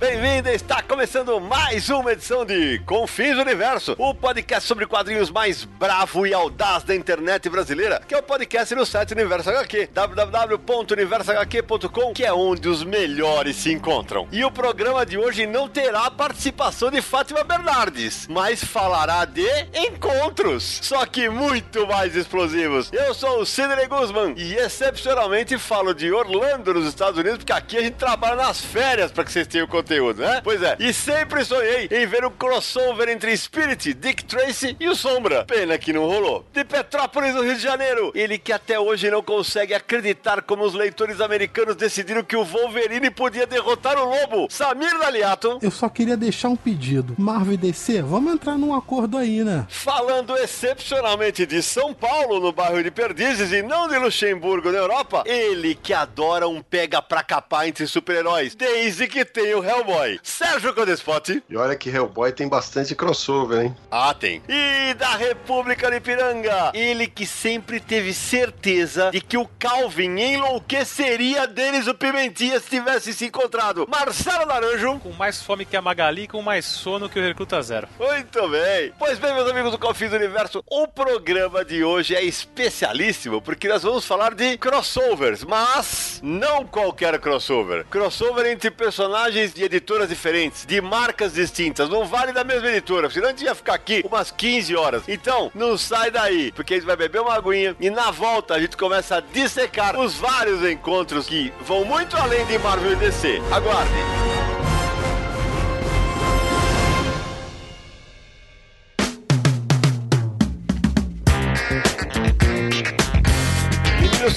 Bem-vindo! Está começando mais uma edição de Confins Universo, o podcast sobre quadrinhos mais bravo e audaz da internet brasileira, que é o podcast no site Universo HQ, www.universohq.com, que é onde os melhores se encontram. E o programa de hoje não terá a participação de Fátima Bernardes, mas falará de encontros, só que muito mais explosivos. Eu sou o Sidney Guzman e excepcionalmente falo de Orlando, nos Estados Unidos, porque aqui a gente trabalha nas férias para que vocês tenham conteúdo, né? Pois é, e sempre sonhei em ver um crossover entre Spirit, Dick Tracy e o Sombra. Pena que não rolou. De Petrópolis, no Rio de Janeiro, ele que até hoje não consegue acreditar como os leitores americanos decidiram que o Wolverine podia derrotar o Lobo. Samir Daliato. Eu só queria deixar um pedido. Marvel e DC, vamos entrar num acordo aí, né? Falando excepcionalmente de São Paulo, no bairro de Perdizes, e não de Luxemburgo, na Europa, ele que adora um pega pra capar entre super-heróis, desde que tem o Hellboy. Sérgio Codespot. E olha que Hellboy tem bastante crossover, hein? Ah, tem. E da República de Piranga, ele que sempre teve certeza de que o Calvin enlouqueceria deles o Pimentinha se tivesse se encontrado. Marcelo Naranjo. Com mais fome que a Magali e com mais sono que o Recruta Zero. Muito bem. Pois bem, meus amigos do Confins do Universo, o programa de hoje é especialíssimo porque nós vamos falar de crossovers, mas não qualquer crossover. Crossover entre personagens de editoras diferentes, de marcas distintas. Não vale da mesma editora, senão a gente ia ficar aqui umas 15 horas. Então, não sai daí, porque a gente vai beber uma aguinha e na volta a gente começa a dissecar os vários encontros que vão muito além de Marvel e DC. Aguardem.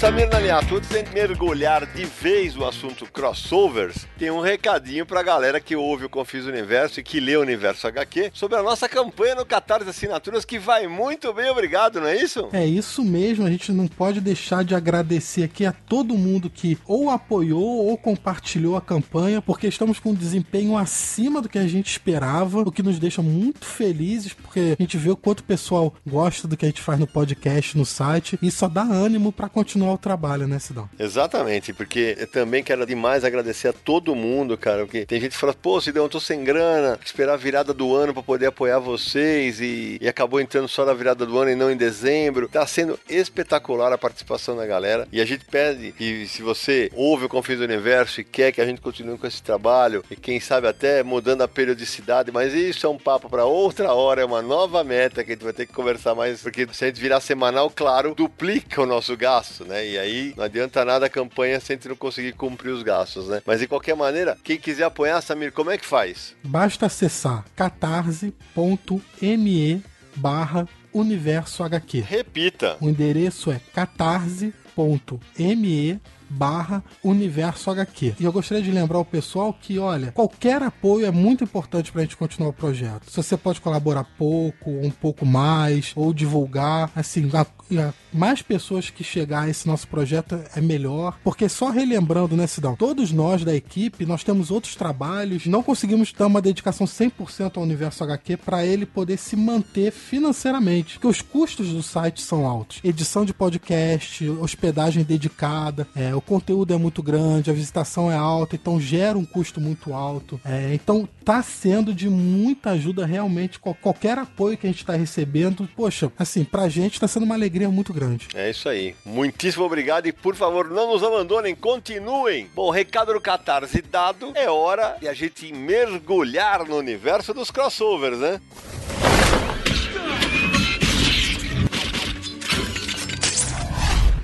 Samir Naliato, antes de mergulhar de vez o assunto crossovers, tem um recadinho pra galera que ouve o Confis Universo e que lê o Universo HQ sobre a nossa campanha no Catarse Assinaturas que vai muito bem, obrigado, não é isso? É isso mesmo, a gente não pode deixar de agradecer aqui a todo mundo que ou apoiou ou compartilhou a campanha, porque estamos com um desempenho acima do que a gente esperava, o que nos deixa muito felizes, porque a gente vê o quanto o pessoal gosta do que a gente faz no podcast, no site, e só dá ânimo pra continuar o trabalho, né, Sidão? Exatamente, porque eu também quero demais agradecer a todo mundo, cara, porque tem gente que fala, pô, Sidão, eu tô sem grana, esperar a virada do ano pra poder apoiar vocês e, e acabou entrando só na virada do ano e não em dezembro. Tá sendo espetacular a participação da galera e a gente pede que se você ouve o Confins do Universo e quer que a gente continue com esse trabalho e quem sabe até mudando a periodicidade, mas isso é um papo pra outra hora, é uma nova meta que a gente vai ter que conversar mais, porque se a gente virar semanal, claro, duplica o nosso gasto, né? E aí não adianta nada a campanha se a gente não conseguir cumprir os gastos, né? Mas de qualquer maneira, quem quiser apoiar, Samir, como é que faz? Basta acessar catarse.me barra universo HQ. Repita. O endereço é catarse.me barra universo HQ. E eu gostaria de lembrar o pessoal que, olha, qualquer apoio é muito importante pra gente continuar o projeto. Se você pode colaborar pouco, um pouco mais, ou divulgar, assim, a, a mais pessoas que chegar a esse nosso projeto é melhor, porque só relembrando, né, Sidão? Todos nós da equipe, nós temos outros trabalhos, não conseguimos dar uma dedicação 100% ao universo HQ para ele poder se manter financeiramente, porque os custos do site são altos. Edição de podcast, hospedagem dedicada, é, o conteúdo é muito grande, a visitação é alta, então gera um custo muito alto. É, então tá sendo de muita ajuda realmente qual- qualquer apoio que a gente tá recebendo. Poxa, assim, pra gente tá sendo uma alegria muito grande. É isso aí. Muitíssimo obrigado e por favor não nos abandonem, continuem. Bom, recado do Catarse dado, é hora de a gente mergulhar no universo dos crossovers, né?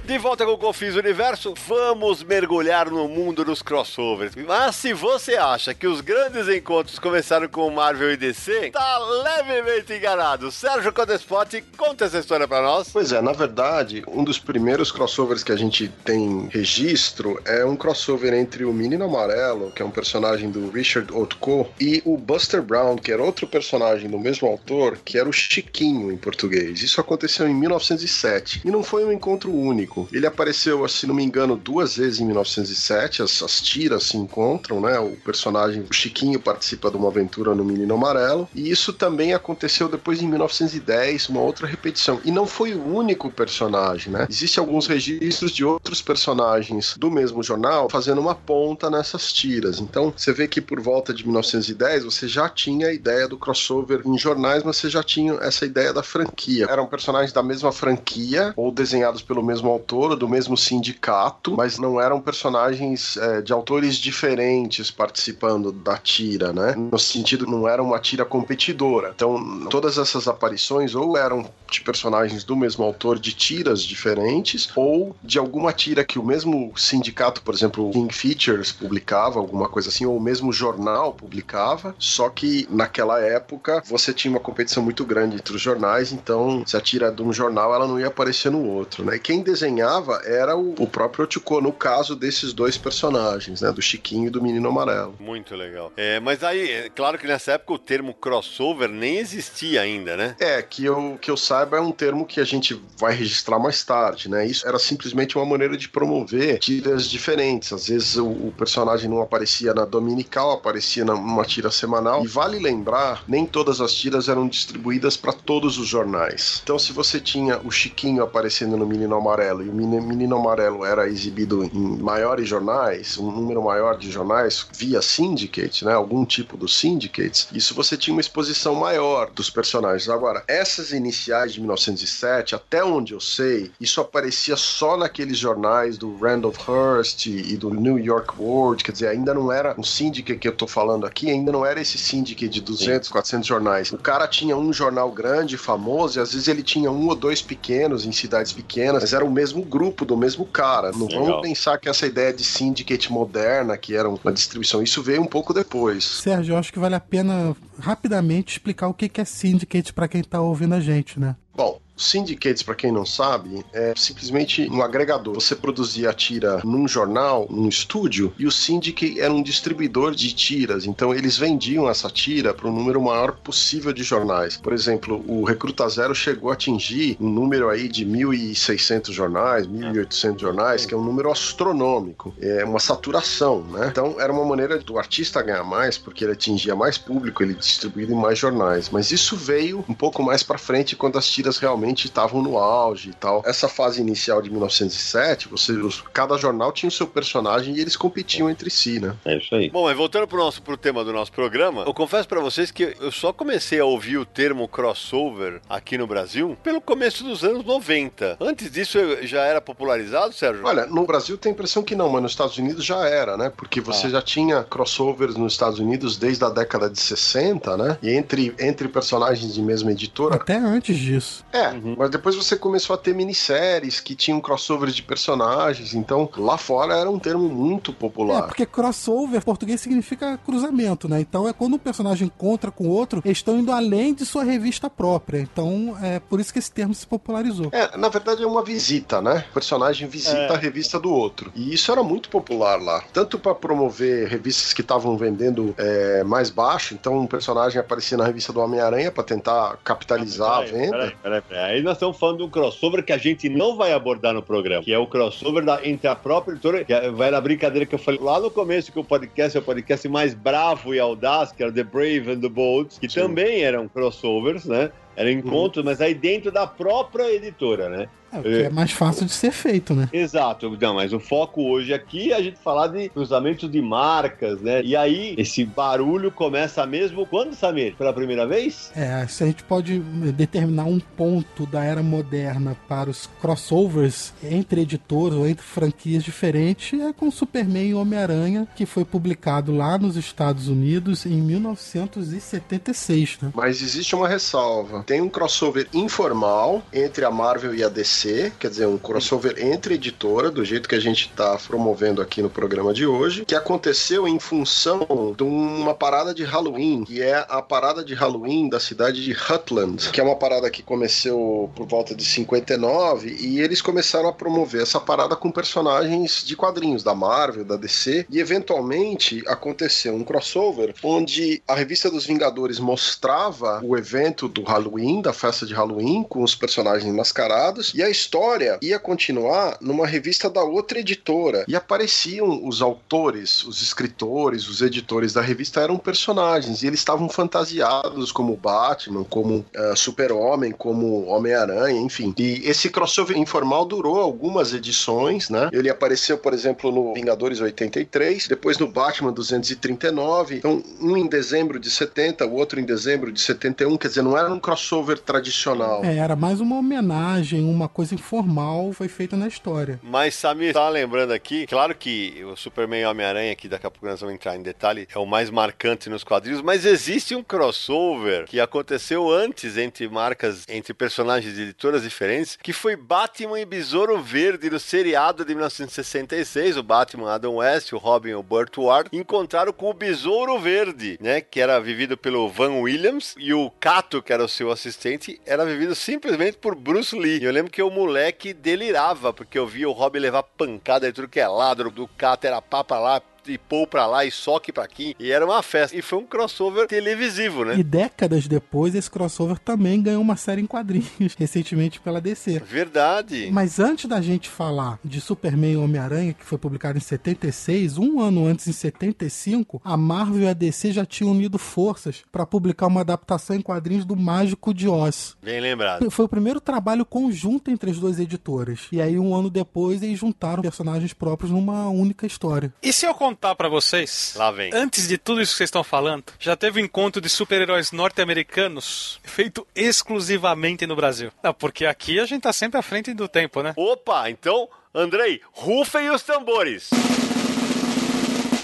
De volta com o Confis Universo, vamos mergulhar no mundo dos crossovers. Mas se você acha que os grandes encontros começaram com Marvel e DC, tá levemente enganado. Sérgio Codespot, conta essa história pra nós. Pois é, na verdade, um dos primeiros crossovers que a gente tem registro é um crossover entre o Menino Amarelo, que é um personagem do Richard Otko, e o Buster Brown, que era outro personagem do mesmo autor, que era o Chiquinho em português. Isso aconteceu em 1907 e não foi um encontro único. Ele apareceu, se não me engano, duas vezes em 1907. As, as tiras se encontram, né? O personagem o Chiquinho participa de uma aventura no Menino Amarelo e isso também aconteceu depois em 1910, uma outra repetição. E não foi o único personagem, né? Existem alguns registros de outros personagens do mesmo jornal fazendo uma ponta nessas tiras. Então, você vê que por volta de 1910 você já tinha a ideia do crossover em jornais, mas você já tinha essa ideia da franquia. Eram personagens da mesma franquia ou desenhados pelo mesmo autor, do mesmo sindicato, mas não eram personagens é, de autores diferentes participando da tira, né? No sentido, não era uma tira competidora. Então, todas essas aparições ou eram de personagens do mesmo autor de tiras diferentes, ou de alguma tira que o mesmo sindicato, por exemplo, King Features publicava, alguma coisa assim, ou o mesmo jornal publicava, só que naquela época você tinha uma competição muito grande entre os jornais, então se a tira de um jornal ela não ia aparecer no outro, né? Quem desenhava era o, o próprio Ochuko, no caso desses dois personagens, né? Do Chiquinho e do Menino Amarelo. Muito legal. É, mas aí, é claro que nessa época o termo crossover nem existia ainda, né? É, que eu, que eu saiba é um termo que a gente vai registrar mais tarde, né? Isso era simplesmente uma maneira de promover tiras diferentes. Às vezes o, o personagem não aparecia na dominical, aparecia numa tira semanal. E vale lembrar, nem todas as tiras eram distribuídas para todos os jornais. Então, se você tinha o Chiquinho aparecendo no Menino Amarelo e o Menino Amarelo era exibido em maiores jornais, um número maior de jornais via Syndicate, né? Algum tipo dos Syndicates, isso você tinha uma exposição maior dos personagens. Agora, essas iniciais de 1907, até onde eu sei, isso aparecia só naqueles jornais do Randolph Hearst e do New York World, quer dizer, ainda não era um syndicate que eu tô falando aqui, ainda não era esse syndicate de 200, Sim. 400 jornais. O cara tinha um jornal grande, famoso, e às vezes ele tinha um ou dois pequenos em cidades pequenas, mas era o mesmo grupo do mesmo cara. Não Legal. vamos pensar que essa ideia de syndicate moderna, que era uma distribuição, isso veio um pouco depois. Sérgio, eu acho que vale a pena rapidamente explicar o que é syndicate para quem tá ouvindo a gente, né? Bom, Syndicates, para quem não sabe, é simplesmente um agregador. Você produzia a tira num jornal, num estúdio, e o Syndicate era um distribuidor de tiras. Então eles vendiam essa tira para um número maior possível de jornais. Por exemplo, o Recruta Zero chegou a atingir um número aí de 1.600 jornais, 1.800 jornais, que é um número astronômico. É uma saturação, né? Então era uma maneira do artista ganhar mais, porque ele atingia mais público, ele distribuía em mais jornais. Mas isso veio um pouco mais para frente quando as tiras realmente realmente estavam no auge e tal. Essa fase inicial de 1907, você, os, cada jornal tinha o seu personagem e eles competiam entre si, né? É isso aí. Bom, mas voltando pro, nosso, pro tema do nosso programa, eu confesso para vocês que eu só comecei a ouvir o termo crossover aqui no Brasil pelo começo dos anos 90. Antes disso já era popularizado, Sérgio? Olha, no Brasil tem a impressão que não, mas nos Estados Unidos já era, né? Porque você ah. já tinha crossovers nos Estados Unidos desde a década de 60, né? E entre, entre personagens de mesma editora. Até antes disso. É, Uhum. Mas depois você começou a ter minisséries que tinham crossovers de personagens. Então, lá fora era um termo muito popular. É, porque crossover, em português, significa cruzamento, né? Então é quando um personagem encontra com outro, eles estão indo além de sua revista própria. Então é por isso que esse termo se popularizou. É, na verdade é uma visita, né? O personagem visita é. a revista do outro. E isso era muito popular lá. Tanto para promover revistas que estavam vendendo é, mais baixo, então um personagem aparecia na revista do Homem-Aranha para tentar capitalizar ah, peraí, a venda. Peraí, peraí, peraí. Aí nós estamos falando de um crossover que a gente não vai abordar no programa, que é o crossover da, entre a própria editora, que é, vai na brincadeira que eu falei lá no começo, que o podcast é o podcast mais bravo e audaz, que era The Brave and the Bold, que Sim. também eram crossovers, né? Eram encontros, uhum. mas aí dentro da própria editora, né? É, o que é mais fácil de ser feito, né? Exato. Não, mas o foco hoje aqui é a gente falar de cruzamentos de marcas, né? E aí, esse barulho começa mesmo quando, Samir? Pela primeira vez? É, se a gente pode determinar um ponto da era moderna para os crossovers entre editores ou entre franquias diferentes, é com Superman e Homem-Aranha, que foi publicado lá nos Estados Unidos em 1976, né? Mas existe uma ressalva. Tem um crossover informal entre a Marvel e a DC, quer dizer, um crossover entre editora, do jeito que a gente está promovendo aqui no programa de hoje, que aconteceu em função de uma parada de Halloween, que é a parada de Halloween da cidade de Hutland, que é uma parada que começou por volta de 59 e eles começaram a promover essa parada com personagens de quadrinhos da Marvel, da DC, e eventualmente aconteceu um crossover onde a revista dos Vingadores mostrava o evento do Halloween, da festa de Halloween, com os personagens mascarados, e a história ia continuar numa revista da outra editora. E apareciam os autores, os escritores, os editores da revista eram personagens, e eles estavam fantasiados como Batman, como uh, Super-Homem, como Homem-Aranha, enfim. E esse crossover informal durou algumas edições, né? Ele apareceu, por exemplo, no Vingadores 83, depois no Batman 239, então um em dezembro de 70, o outro em dezembro de 71, quer dizer, não era um crossover tradicional. É, era mais uma homenagem, uma coisa informal foi feita na história. Mas, Samir, tá lembrando aqui, claro que o Superman e Homem-Aranha, que daqui a pouco nós vamos entrar em detalhe, é o mais marcante nos quadrinhos, mas existe um crossover que aconteceu antes entre marcas, entre personagens de editoras diferentes, que foi Batman e Besouro Verde no seriado de 1966, o Batman Adam West, o Robin e o Burt Ward, encontraram com o Besouro Verde, né, que era vivido pelo Van Williams, e o Cato, que era o seu assistente, era vivido simplesmente por Bruce Lee. Eu lembro que o moleque delirava, porque eu via o Robin levar pancada de tudo que é lado, do Cato era papa lá, e pôr pra lá e soque pra aqui. E era uma festa. E foi um crossover televisivo, né? E décadas depois, esse crossover também ganhou uma série em quadrinhos, recentemente pela DC. Verdade. Mas antes da gente falar de Superman e Homem-Aranha, que foi publicado em 76, um ano antes, em 75, a Marvel e a DC já tinham unido forças para publicar uma adaptação em quadrinhos do Mágico de Oz. Bem lembrado. Foi o primeiro trabalho conjunto entre as duas editoras. E aí, um ano depois, eles juntaram personagens próprios numa única história. E se eu contar para vocês? Lá vem. Antes de tudo isso que vocês estão falando, já teve um encontro de super-heróis norte-americanos feito exclusivamente no Brasil. Não, porque aqui a gente tá sempre à frente do tempo, né? Opa, então, Andrei, rufem os tambores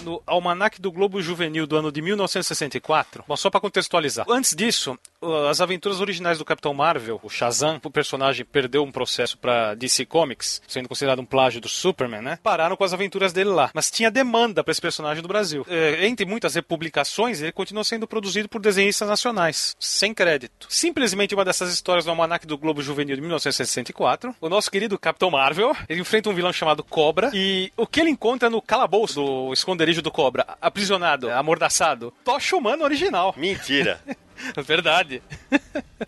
no Almanac do Globo Juvenil do ano de 1964. Bom, só para contextualizar. Antes disso, as aventuras originais do Capitão Marvel, o Shazam, o personagem perdeu um processo para DC Comics, sendo considerado um plágio do Superman, né? Pararam com as aventuras dele lá. Mas tinha demanda para esse personagem do Brasil. É, entre muitas republicações, ele continua sendo produzido por desenhistas nacionais, sem crédito. Simplesmente uma dessas histórias do Almanac do Globo Juvenil de 1964, o nosso querido Capitão Marvel, ele enfrenta um vilão chamado Cobra e o que ele encontra no calabouço do esconderijo do Cobra, aprisionado, amordaçado, tocha humano original. Mentira. Verdade.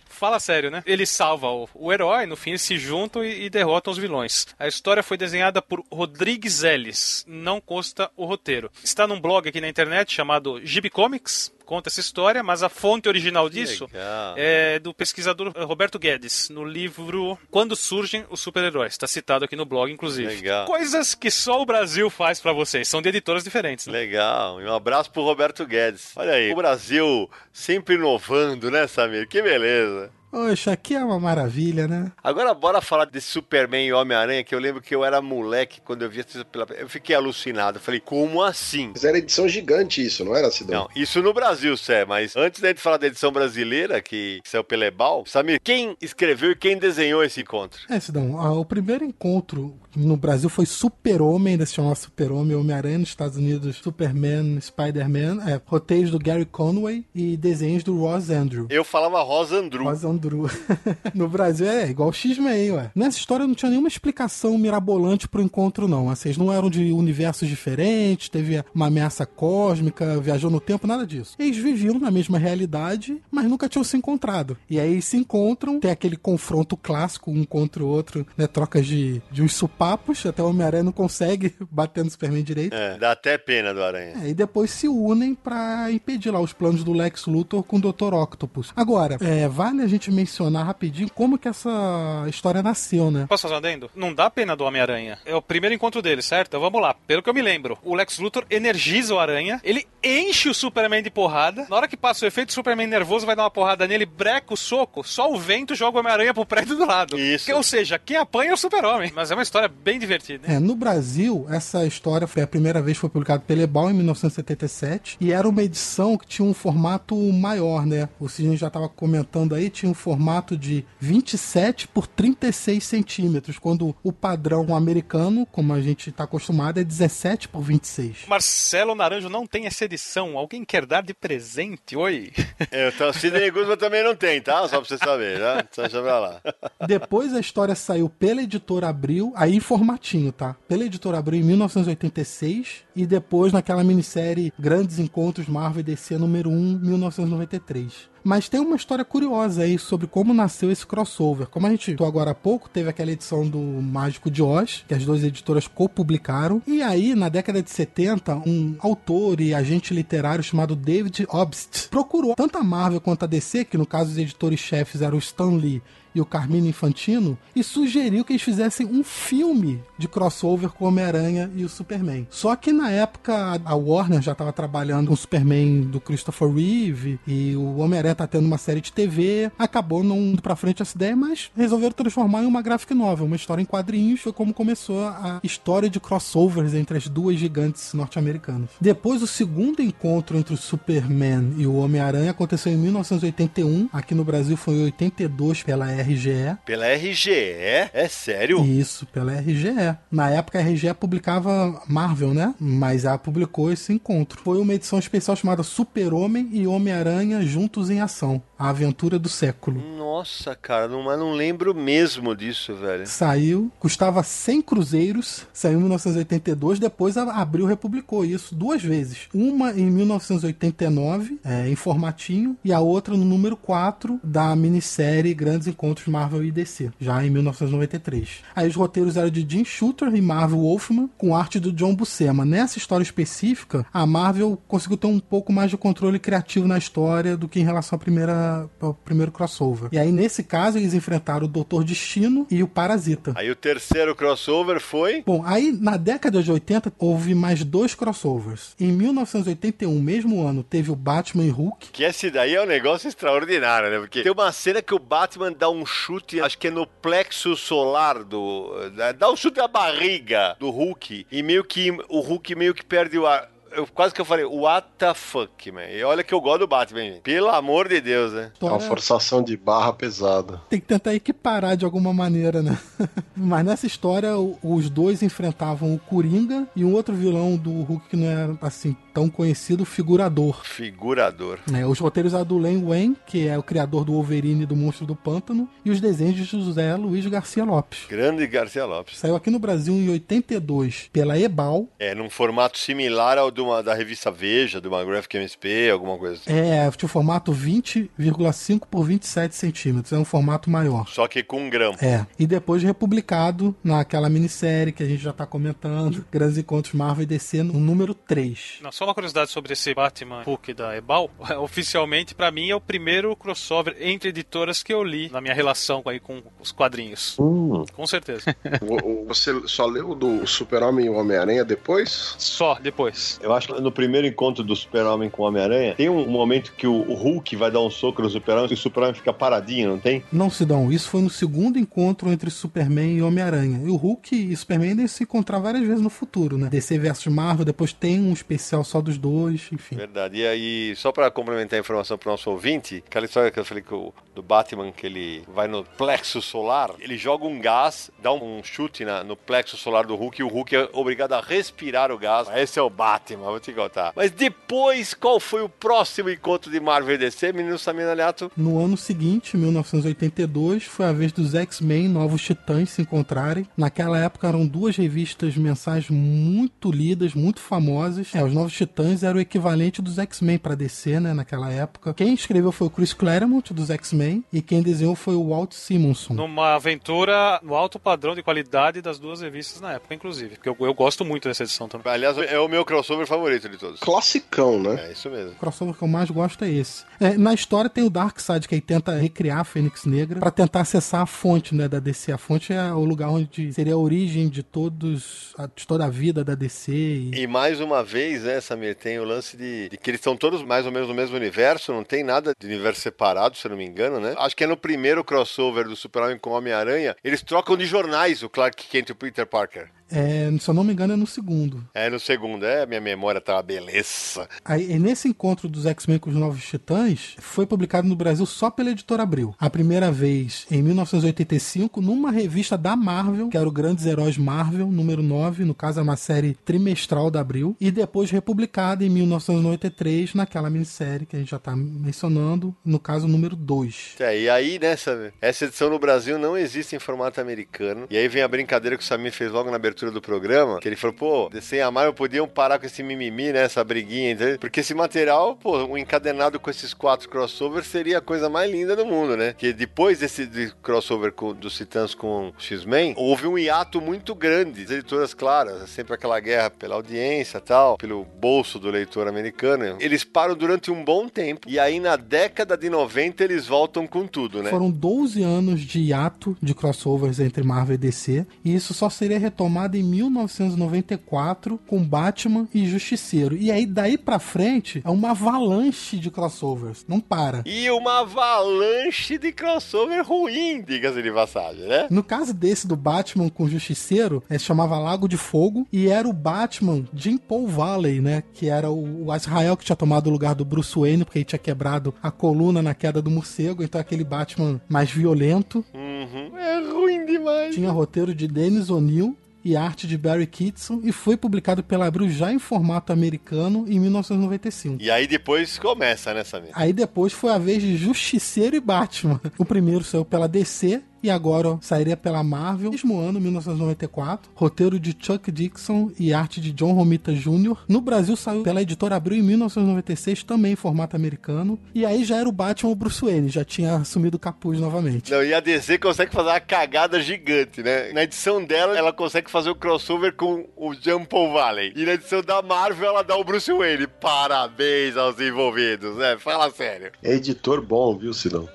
Fala sério, né? Ele salva o, o, herói, no fim eles se juntam e, e, derrotam os vilões. A história foi desenhada por Rodrigues Ellis, não consta o roteiro. Está num blog aqui na internet chamado Gibi Comics, conta essa história, mas a fonte original disso é do pesquisador Roberto Guedes, no livro Quando Surgem os Super-Heróis. Está citado aqui no blog, inclusive. Legal. Coisas que só o Brasil faz para vocês. São de editoras diferentes. Né? Legal. E um abraço pro Roberto Guedes. Olha aí, o Brasil sempre inovando, né, Samir? Que beleza. Poxa, aqui é uma maravilha, né? Agora bora falar de Superman e Homem-Aranha, que eu lembro que eu era moleque quando eu vi isso pela... Eu fiquei alucinado. Eu falei, como assim? Mas era edição gigante isso, não era, Cidão? Não, isso no Brasil, Sé, mas antes da gente falar da edição brasileira, que saiu pela Ebal, Samir, quem escreveu e quem desenhou esse encontro? É, Cidão, o primeiro encontro no Brasil foi Super-Homem, ainda se chamava Super-Homem, Homem-Aranha, nos Estados Unidos, Superman, Spider-Man, é, roteiros do Gary Conway e desenhos do Ross Andrew. Eu falava Ross Andrew. Ross Andrew. no Brasil é igual X-Men, ué. Nessa história não tinha nenhuma explicação mirabolante pro encontro, não. Assim, eles não eram de universos diferentes, teve uma ameaça cósmica, viajou no tempo, nada disso. Eles viviam na mesma realidade, mas nunca tinham se encontrado. E aí se encontram, tem aquele confronto clássico, um contra o outro, né? Trocas de, de uns supapos, até o Homem-Aranha não consegue bater no Superman direito. É, dá até pena do Aranha. É, e depois se unem para impedir lá os planos do Lex Luthor com o Dr. Octopus. Agora, é, vale a gente mencionar rapidinho como que essa história nasceu, né? Posso fazer um adendo? Não dá pena do Homem-Aranha. É o primeiro encontro dele, certo? Então vamos lá. Pelo que eu me lembro, o Lex Luthor energiza o Aranha, ele enche o Superman de porrada. Na hora que passa o efeito, o Superman nervoso vai dar uma porrada nele, breca o soco, só o vento joga o Homem-Aranha pro prédio do lado. Isso. Que, ou seja, quem apanha é o Super-Homem. Mas é uma história bem divertida. É, no Brasil, essa história foi a primeira vez que foi publicada pela Ebal em 1977 e era uma edição que tinha um formato maior, né? O Sidney já estava comentando aí, tinha formato de 27 por 36 centímetros, quando o padrão americano, como a gente está acostumado, é 17 por 26. Marcelo Naranjo não tem essa edição. Alguém quer dar de presente? Oi. É, então, Sidney Guzman também não tem, tá? Só pra você saber, tá? Só deixa pra lá. Depois a história saiu pela editora Abril, aí formatinho, tá? Pela editora Abril em 1986 e depois naquela minissérie Grandes Encontros Marvel e DC número 1, 1993. Mas tem uma história curiosa aí sobre como nasceu esse crossover. Como a gente viu agora há pouco, teve aquela edição do Mágico de Oz, que as duas editoras co-publicaram. E aí, na década de 70, um autor e agente literário chamado David Obst procurou tanto a Marvel quanto a DC, que no caso os editores-chefes eram o Stan Lee e o Carmine Infantino e sugeriu que eles fizessem um filme de crossover com o Homem-Aranha e o Superman. Só que na época a Warner já estava trabalhando com o Superman do Christopher Reeve e o Homem-Aranha tá tendo uma série de TV, acabou não indo pra frente essa ideia, mas resolveram transformar em uma graphic novel, uma história em quadrinhos, foi como começou a história de crossovers entre as duas gigantes norte-americanas. Depois o segundo encontro entre o Superman e o Homem-Aranha aconteceu em 1981, aqui no Brasil foi em 82 pela RGE. Pela RGE? É sério? Isso, pela RGE. Na época a RGE publicava Marvel, né? Mas ela publicou esse encontro. Foi uma edição especial chamada Super-Homem e Homem-Aranha juntos em ação. A aventura do século. Nossa, cara, não, mas não lembro mesmo disso, velho. Saiu, custava 100 cruzeiros, saiu em 1982, depois a Abril republicou isso duas vezes. Uma em 1989, é, em formatinho, e a outra no número 4 da minissérie Grandes Encontros Marvel e DC, já em 1993. Aí os roteiros eram de Jim Shooter e Marvel Wolfman, com arte do John Buscema. Nessa história específica, a Marvel conseguiu ter um pouco mais de controle criativo na história do que em relação à primeira, ao primeiro crossover. E aí, nesse caso, eles enfrentaram o Doutor Destino e o Parasita. Aí o terceiro crossover foi. Bom, aí na década de 80 houve mais dois crossovers. Em 1981, mesmo ano, teve o Batman e Hulk. Que esse daí é um negócio extraordinário, né? Porque tem uma cena que o Batman dá um chute, acho que é no plexo solar do. dá um chute na barriga do Hulk. E meio que o Hulk meio que perde o ar. Eu, quase que eu falei, what the fuck, man. E olha que eu gosto do Batman, gente. Pelo amor de Deus, né? É uma forçação de barra pesada. Tem que tentar equiparar de alguma maneira, né? Mas nessa história, os dois enfrentavam o Coringa e um outro vilão do Hulk que não era assim tão conhecido, o Figurador. Figurador. né? os roteiros eram do Len Wen, que é o criador do Wolverine e do Monstro do Pântano, e os desenhos de José Luiz Garcia Lopes. Grande Garcia Lopes. Saiu aqui no Brasil em 82 pela Ebal. É, num formato similar ao de uma, da revista Veja, de uma Graphic MSP, alguma coisa assim. É, tinha o formato 20,5 por 27 centímetros. É um formato maior. Só que com um grão. É, e depois republicado naquela minissérie que a gente já tá comentando, Grandes Encontros Marvel e DC, no número 3. Não, só uma curiosidade sobre esse Batman Hulk da Ebal. Oficialmente, pra mim, é o primeiro crossover entre editoras que eu li na minha relação aí com os quadrinhos. Com certeza. Você só leu do Super-Homem e o Homem-Aranha depois? Só depois. Eu acho que no primeiro encontro do Super-Homem com o Homem-Aranha, tem um momento que o, Hulk vai dar um soco no Super-Homem e o Super-Homem fica paradinho, não tem? Não, Sidão, isso foi no segundo encontro entre Superman e Homem-Aranha. E o Hulk e Superman ainda se encontrar várias vezes no futuro, né? DC versus Marvel, depois tem um especial só dos dois, enfim. Verdade. E aí, só pra complementar a informação pro nosso ouvinte, aquela história que eu falei que o, do Batman, que ele vai no plexo solar, ele joga um gás, dá um chute na- no plexo solar do Hulk e o Hulk é obrigado a respirar o gás. Esse é o Batman, vou te contar. Mas depois, qual foi o próximo encontro de Marvel e DC, menino Samina Aliato? No ano seguinte, 1982, foi a vez dos X-Men Novos Titãs se encontrarem. Naquela época eram duas revistas mensais muito lidas, muito famosas. É, os Novos Titãs eram o equivalente dos X-Men para DC, né, naquela época. Quem escreveu foi o Chris Claremont dos X-Men e quem desenhou foi o Walt Simonson. Numa aventura no alto padrão de qualidade das duas revistas na época, inclusive. Porque eu, eu gosto muito dessa edição também. Aliás, é o meu crossover favorito de todos. Classicão, né? É isso mesmo. O crossover que eu mais gosto é esse. É, na história tem o Darkseid, que aí tenta recriar a Fênix Negra para tentar acessar a fonte né, da DC. A fonte é o lugar onde seria a origem de todos, a- de toda a vida da DC. E... E mais uma vez, né, Samir, tem o lance de, de que eles estão todos mais ou menos no mesmo universo, não tem nada de universo separado, se eu não me engano, né? Acho que é no primeiro crossover do Super-Homem com o Homem-Aranha, eles trocam de jornais o Clark Kent e o Peter Parker. É, se eu não me engano, é no segundo. É, no segundo. É, minha memória tá uma beleza. Aí, nesse encontro dos X-Men com os Novos Titãs, foi publicado no Brasil só pela editora Abril. A primeira vez em 1985, numa revista da Marvel, que era o Grandes Heróis Marvel, número 9, no caso é uma série trimestral da Abril, e depois republicada em 1993 naquela minissérie que a gente já tá mencionando, no caso número 2. É, e aí, nessa essa edição no Brasil não existe em formato americano. E aí vem a brincadeira que o Samir fez logo na abertura do programa, que ele falou, pô, e a Marvel podiam parar com esse mimimi, né, essa briguinha, entendeu? porque esse material, pô, um encadenado com esses quatro crossovers seria a coisa mais linda do mundo, né? Que depois desse de crossover com, dos Titãs com X-Men, houve um hiato muito grande. As editoras, claro, sempre aquela guerra pela audiência tal, pelo bolso do leitor americano. Eles param durante um bom tempo e aí na década de 90 eles voltam com tudo, né? Foram 12 anos de hiato de crossovers entre Marvel e DC, e isso só seria retomado em 1994 com Batman e Justiceiro. E aí daí pra frente é uma avalanche de crossovers, não para. E uma avalanche de crossover ruim, diga-se de passagem, né? No caso desse do Batman com Justiceiro, é, se chamava Lago de Fogo e era o Batman Jim Paul Valley, né, que era o, o Israel que tinha tomado o lugar do Bruce Wayne porque ele tinha quebrado a coluna na queda do morcego, então aquele Batman mais violento. Uhum. É ruim demais. Tinha roteiro de Dennis O'Neill e arte de Barry Kitson e foi publicado pela Abril já em formato americano em 1995. E aí depois começa, né, Samir? Aí depois foi a vez de Justiceiro e Batman. O primeiro saiu pela DC e agora sairia pela Marvel, mesmo ano, 1994. Roteiro de Chuck Dixon e arte de John Romita Jr. No Brasil saiu pela editora Abril em 1996, também em formato americano. E aí já era o Batman o Bruce Wayne, já tinha assumido o capuz novamente. Não, e a DC consegue fazer uma cagada gigante, né? Na edição dela, ela consegue fazer o crossover com o Jean Paul Valley. E na edição da Marvel, ela dá o Bruce Wayne. Parabéns aos envolvidos, né? Fala sério. É editor bom, viu, Silão?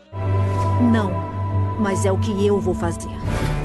Não mas é o que eu vou fazer.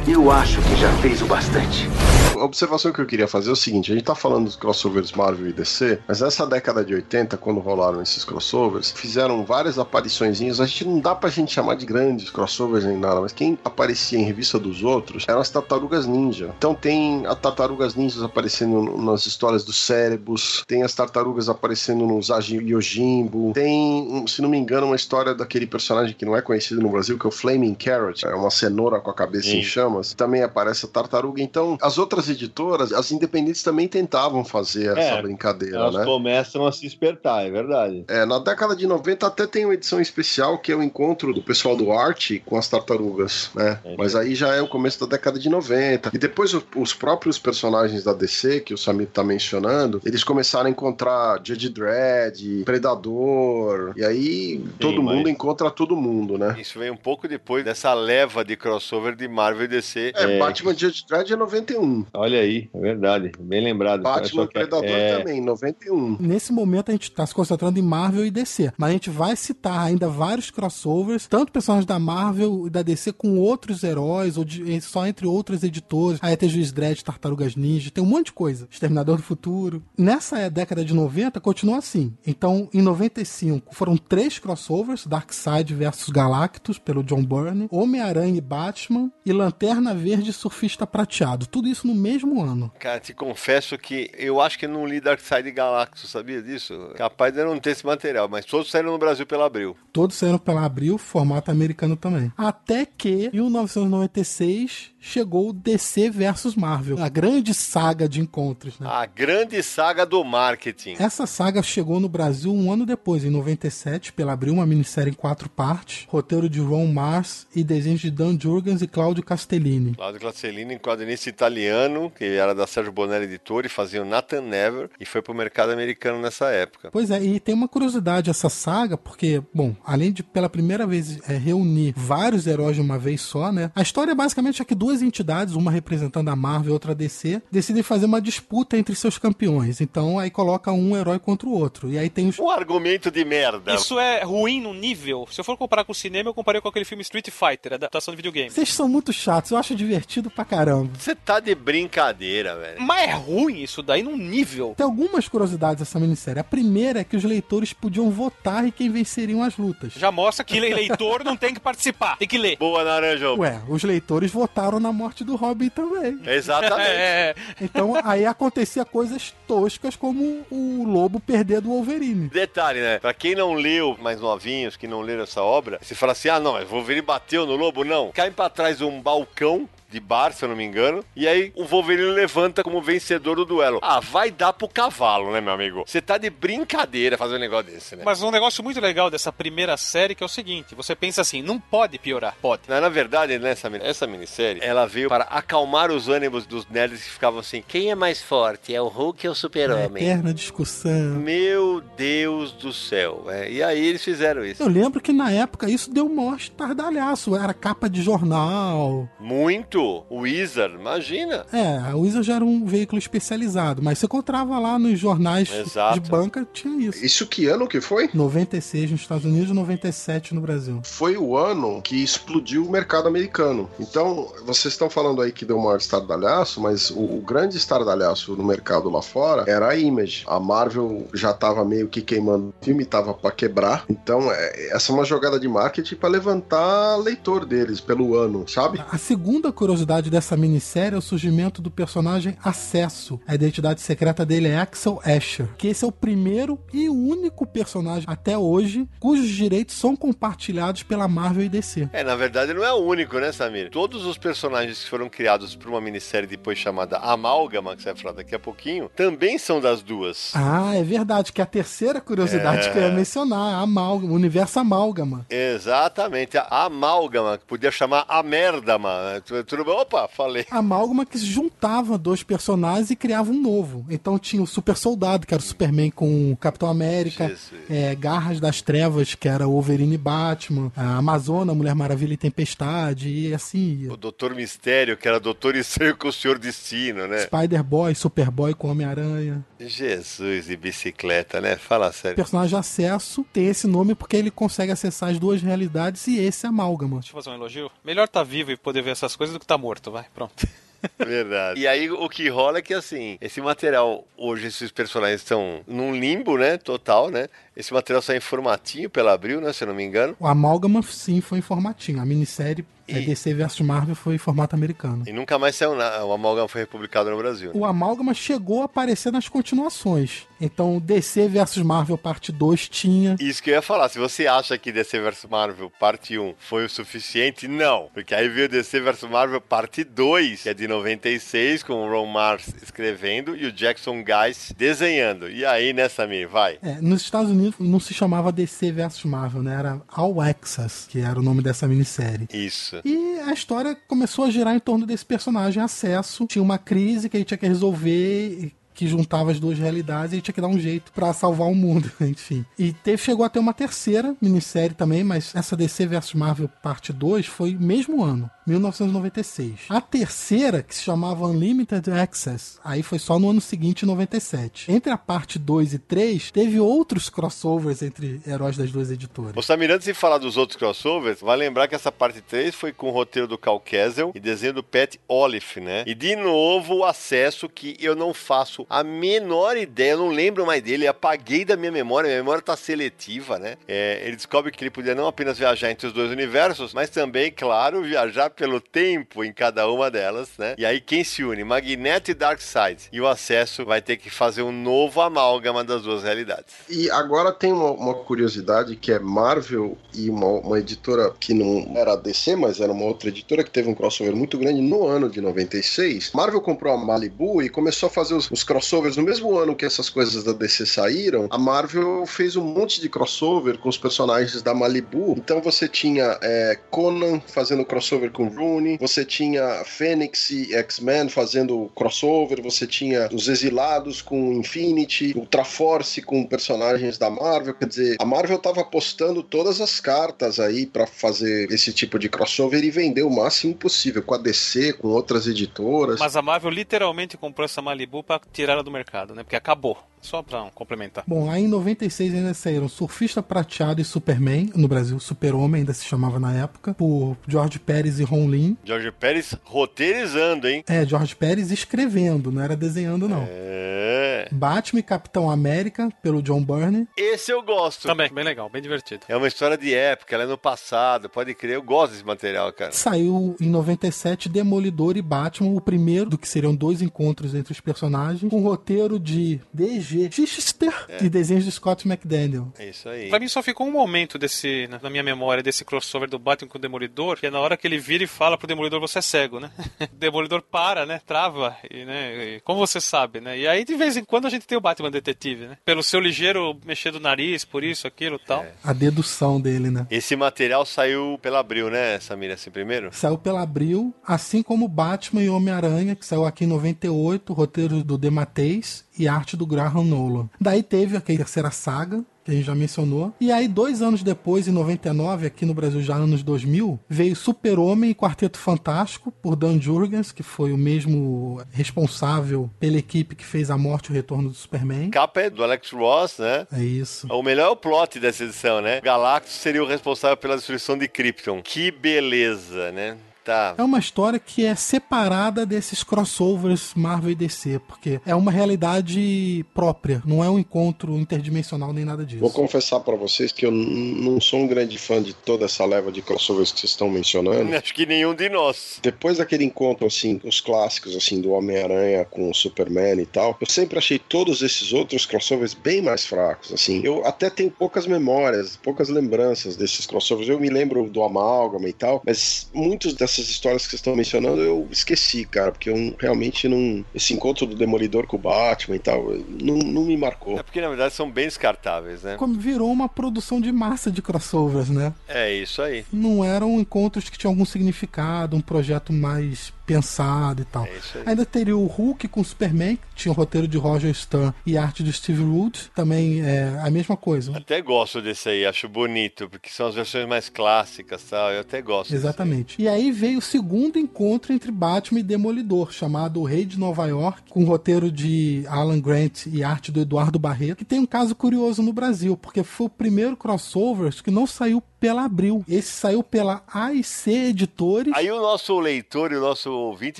Eu acho que já fez o bastante. A observação que eu queria fazer é o seguinte: a gente tá falando dos crossovers Marvel e DC, mas nessa década de 80, quando rolaram esses crossovers, fizeram várias apariçõezinhas. A gente não dá pra gente chamar de grandes crossovers nem nada, mas quem aparecia em revista dos outros eram as tartarugas ninja. Então tem as tartarugas ninjas aparecendo nas histórias dos cérebros, tem as tartarugas aparecendo nos Yojimbo, tem, se não me engano, uma história daquele personagem que não é conhecido no Brasil, que é o Flaming Carrot, é uma cenoura com a cabeça Sim. em chamas. Também aparece a tartaruga. Então, as outras editoras, as independentes também tentavam fazer é, essa brincadeira, elas né? começam a se espertar, é verdade. É, na década de 90 até tem uma edição especial que é o encontro do pessoal do arte com as tartarugas, né? É. Mas aí já é o começo da década de 90. E depois os próprios personagens da DC, que o Samir tá mencionando, eles começaram a encontrar Judge Dredd, Predador, e aí Sim, todo mas... mundo encontra todo mundo, né? Isso vem um pouco depois dessa leva de crossover de Marvel e DC. É, é... Batman Judge Dredd é 91. Olha aí, é verdade, bem lembrado. Batman Predador é... também, 91. Nesse momento a gente tá se concentrando em Marvel e DC, mas a gente vai citar ainda vários crossovers, tanto personagens da Marvel e da DC com outros heróis, ou de, só entre outros editores. Aí tem Juiz Dredd, Tartarugas Ninja, tem um monte de coisa. Exterminador do Futuro. Nessa década de 90 continua assim. Então, em 95 foram três crossovers, Darkseid versus Galactus pelo John Byrne, Homem-Aranha e Batman e Lanterna Verde e Surfista Prateado. Tudo isso no mesmo ano. Cara, te confesso que eu acho que não li Darkseid Galactus, sabia disso? Capaz de não ter esse material, mas todos saíram no Brasil pela Abril. Todos saíram pela Abril, formato americano também. Até que, em 1996, chegou o DC versus Marvel. A grande saga de encontros, né? A grande saga do marketing. Essa saga chegou no Brasil um ano depois, em 97, pela Abril, uma minissérie em quatro partes. Roteiro de Ron Mars e desenhos de Dan Jurgens e Claudio Castellini. Claudio Castellini, quadrinista italiano, que era da Sérgio Bonelli Editor e fazia o Nathan Never e foi pro mercado americano nessa época. Pois é, e tem uma curiosidade essa saga, porque, bom, além de pela primeira vez é, reunir vários heróis de uma vez só, né? A história é basicamente é que duas entidades, uma representando a Marvel e outra a DC, decidem fazer uma disputa entre seus campeões. Então aí coloca um herói contra o outro. E aí tem os. Um argumento de merda. Isso é ruim no nível. Se eu for comparar com o cinema, eu comparei com aquele filme Street Fighter, adaptação de videogame. Vocês são muito chatos, eu acho divertido pra caramba. Você tá de brincadeira, velho. Mas é ruim isso daí num nível. Tem algumas curiosidades dessa minissérie. A primeira é que os leitores podiam votar em quem venceriam as lutas. Já mostra que leitor não tem que participar, tem que ler. Boa, Naranja. Ué, os leitores votaram na morte do Robin também. Exatamente. É, Então aí acontecia coisas toscas como o lobo perder do Wolverine. Detalhe, né? Pra quem não leu, mais novinhos, que não leram essa obra, você fala assim: ah, não, mas Wolverine bateu no lobo? Não. Caem pra trás um balcão de bar, se eu não me engano. E aí o Wolverine levanta como vencedor do duelo. Ah, vai dar pro cavalo, né, meu amigo? Você tá de brincadeira fazer um negócio desse, né? Mas um negócio muito legal dessa primeira série que é o seguinte: você pensa assim, não pode piorar. Pode. Na, na verdade, nessa essa minissérie, ela veio para acalmar os ânimos dos nerds que ficavam assim: quem é mais forte? É o Hulk ou o Super-Homem? Eterna discussão. Meu Deus do céu. É, e aí eles fizeram isso. Eu lembro que na época isso deu um maior estardalhaço. Era capa de jornal. Muito. O Wizard, imagina. É, a Wizard já era um veículo especializado, mas você encontrava lá nos jornais Exato. de banca, tinha isso. Isso que ano que foi? 96 nos Estados Unidos e 97 no Brasil. Foi o ano que explodiu o mercado americano. Então, vocês estão falando aí que deu maior estardalhaço, mas o, o grande estardalhaço no mercado lá fora era a Image. A Marvel já tava meio que queimando o filme, tava pra quebrar. Então, é- essa é uma jogada de marketing pra levantar leitor deles pelo ano, sabe? A segunda curiosidade dessa minissérie é o surgimento do personagem Acesso. A identidade secreta dele é Axel Asher, que esse é o primeiro e único personagem até hoje cujos direitos são compartilhados pela Marvel e DC. É, na verdade não é o único, né, Samir? Todos os personagens que foram criados por uma minissérie depois chamada Amálgama, que você vai falar daqui a pouquinho, também são das duas. Ah, é verdade, que é a terceira curiosidade É. que eu ia mencionar, a amálgama, o universo amálgama. Exatamente, a Amálgama, que podia chamar a Merdama. Tu- Bem? Opa, falei. Amálgama que se juntava dois personagens e criava um novo. Então tinha o Super Soldado, que era o Superman com o Capitão América, é, Garras das Trevas, que era o Wolverine e Batman, a Amazona, Mulher Maravilha e Tempestade, e assim. O Doutor Mistério, que era Doutor Estranho com o Senhor Destino, né? Spider-Boy, Superboy com Homem-Aranha. Jesus e bicicleta, né? Fala O sério. personagem de acesso tem esse nome porque ele consegue acessar as duas realidades e esse é amálgama. Deixa eu fazer um elogio. Melhor tá vivo e poder ver essas coisas do que tá morto, vai. Pronto. Verdade. E aí o que rola é que assim, esse material, hoje esses personagens estão num limbo, né? Total, né? Esse material sai em formatinho pela Abril, né? Se eu não me engano. O amálgama, sim, foi em formatinho. A minissérie é, E- DC vs Marvel foi em formato americano. E nunca mais saiu nada. O Amálgama foi republicado no Brasil. né? o Amálgama chegou a aparecer nas continuações. Então, DC vs Marvel parte 2 tinha. Isso que eu ia falar, se você acha que DC vs Marvel parte 1 foi o suficiente, não. Porque aí veio DC vs Marvel parte 2, que é de 96, com o Ron Mars escrevendo e o Jackson Guys desenhando. E aí, né, Samir? Vai. É, nos Estados Unidos não se chamava DC vs Marvel, né? Era All Access, que era o nome dessa minissérie. Isso. E a história começou a girar em torno desse personagem acesso. Tinha uma crise que ele tinha que resolver. Que juntava as duas realidades e tinha que dar um jeito pra salvar o mundo, enfim. E teve, chegou a ter uma terceira minissérie também, mas essa DC vs Marvel parte 2 foi mesmo ano, 1996. A terceira, que se chamava Unlimited Access, aí foi só no ano seguinte, 97. Entre a parte 2 e 3, teve outros crossovers entre heróis das duas editoras. Ô Samir, antes de falar dos outros crossovers, vai lembrar que essa parte 3 foi com o roteiro do Cal Kessel e desenho do Pat Olive, né? E de novo o acesso que eu não faço a menor ideia, eu não lembro mais dele, apaguei da minha memória, minha memória tá seletiva, né? É, ele descobre que ele podia não apenas viajar entre os dois universos, mas também, claro, viajar pelo tempo em cada uma delas, né? E aí quem se une? Magneto e Darkseid. E o acesso vai ter que fazer um novo amálgama das duas realidades. E agora tem uma, uma curiosidade que é Marvel e uma, uma editora que não era DC, mas era uma outra editora que teve um crossover muito grande no ano de 96. Marvel comprou a Malibu e começou a fazer os, os crossovers no mesmo ano que essas coisas da DC saíram. A Marvel fez um monte de crossover com os personagens da Malibu. Então você tinha é, Conan fazendo crossover com Rooney, você tinha Fênix e X-Men fazendo crossover, você tinha os Exilados com Infinity, Ultra Force com personagens da Marvel. Quer dizer, a Marvel tava apostando todas as cartas aí pra fazer esse tipo de crossover e vender o máximo possível com a DC, com outras editoras. Mas a Marvel literalmente comprou essa Malibu pra tirar ela do mercado, né? Porque acabou. Só pra um, complementar. Bom, aí em 96 ainda saíram Surfista Prateado e Superman, no Brasil, Super-Homem ainda se chamava na época, por George Pérez e Ron Ron Lin. George Pérez roteirizando, hein? É, George Pérez escrevendo, não era desenhando, não. É. Batman e Capitão América, pelo John Byrne. Esse eu gosto. Também, bem legal, bem divertido. É uma história de época, ela é no passado, pode crer. Eu gosto desse material, cara. Saiu em 97 Demolidor e Batman, o primeiro do que seriam dois encontros entre os personagens, com roteiro de DG Chichester e desenhos de Scott McDaniel. É isso aí. Pra mim só ficou um momento desse, na minha memória, desse crossover do Batman com o Demolidor, que é na hora que ele vira e fala pro Demolidor, você é cego, né? o Demolidor para, né? Trava, e, né? E, como você sabe, né? E aí, de vez em quando, a gente tem o Batman detetive, né? Pelo seu ligeiro mexer do nariz, por isso, aquilo e tal. A dedução dele, né? Esse material saiu pela Abril, né, Samir, assim, primeiro? Saiu pela Abril, assim como Batman e Homem-Aranha, que saiu aqui em 98, roteiro do Dematteis e arte do Graham Nolan. Daí teve a terceira saga, que a gente já mencionou. E aí, dois anos depois, em 99, aqui no Brasil, já anos 2000, veio Super-Homem e Quarteto Fantástico, por Dan Jurgens, que foi o mesmo responsável pela equipe que fez A Morte e o Retorno do Superman. Capa é do Alex Ross, né? É isso. O melhor é o plot dessa edição, né? Galactus seria o responsável pela destruição de Krypton. Que beleza, né? Tá. É uma história que é separada desses crossovers Marvel e DC, porque é uma realidade própria, não é um encontro interdimensional nem nada disso. Vou confessar pra vocês que eu não sou um grande fã de toda essa leva de crossovers que vocês estão mencionando. Acho que nenhum de nós. Depois daquele encontro, assim, os clássicos, assim, do Homem-Aranha com o Superman e tal, eu sempre achei todos esses outros crossovers bem mais fracos, assim. Eu até tenho poucas memórias, poucas lembranças desses crossovers. Eu me lembro do Amálgama e tal, mas muitos dessas histórias que vocês estão mencionando eu esqueci, cara, porque eu realmente não... Esse encontro do Demolidor com o Batman e tal, não, não me marcou. É porque, na verdade, são bem descartáveis, né? Como virou uma produção de massa de crossovers, né? É isso aí. Não eram encontros que tinham algum significado, um projeto mais pensado e tal. É aí. Ainda teria o Hulk com o Superman, que tinha o roteiro de Roger Stern e arte de Steve Root, também é a mesma coisa. Até gosto desse aí, acho bonito, porque são as versões mais clássicas e tal. Eu até gosto. Exatamente. E aí veio o segundo encontro entre Batman e Demolidor, chamado O Rei de Nova York, com roteiro de Alan Grant e arte do Eduardo Barreto, que tem um caso curioso no Brasil, porque foi o primeiro crossover que não saiu pela Abril. Esse saiu pela AIC Editores. Aí o nosso leitor e o nosso ouvinte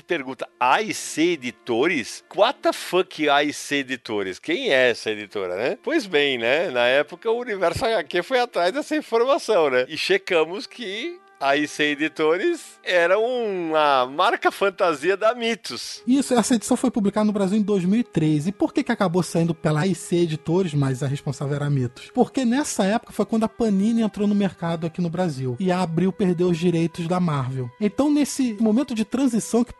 pergunta: AIC Editores? What the fuck AIC Editores? Quem é essa editora, né? Pois bem, né? Na época o Universo HQ foi atrás dessa informação, né? E checamos que a AIC Editores era uma marca fantasia da Mitos. Isso, essa edição foi publicada no Brasil em 2003. E por que, que acabou saindo pela AIC Editores, mas a responsável era a Mitos? Porque nessa época foi quando a Panini entrou no mercado aqui no Brasil. E a Abril perdeu os direitos da Marvel. Então, nesse momento de transição que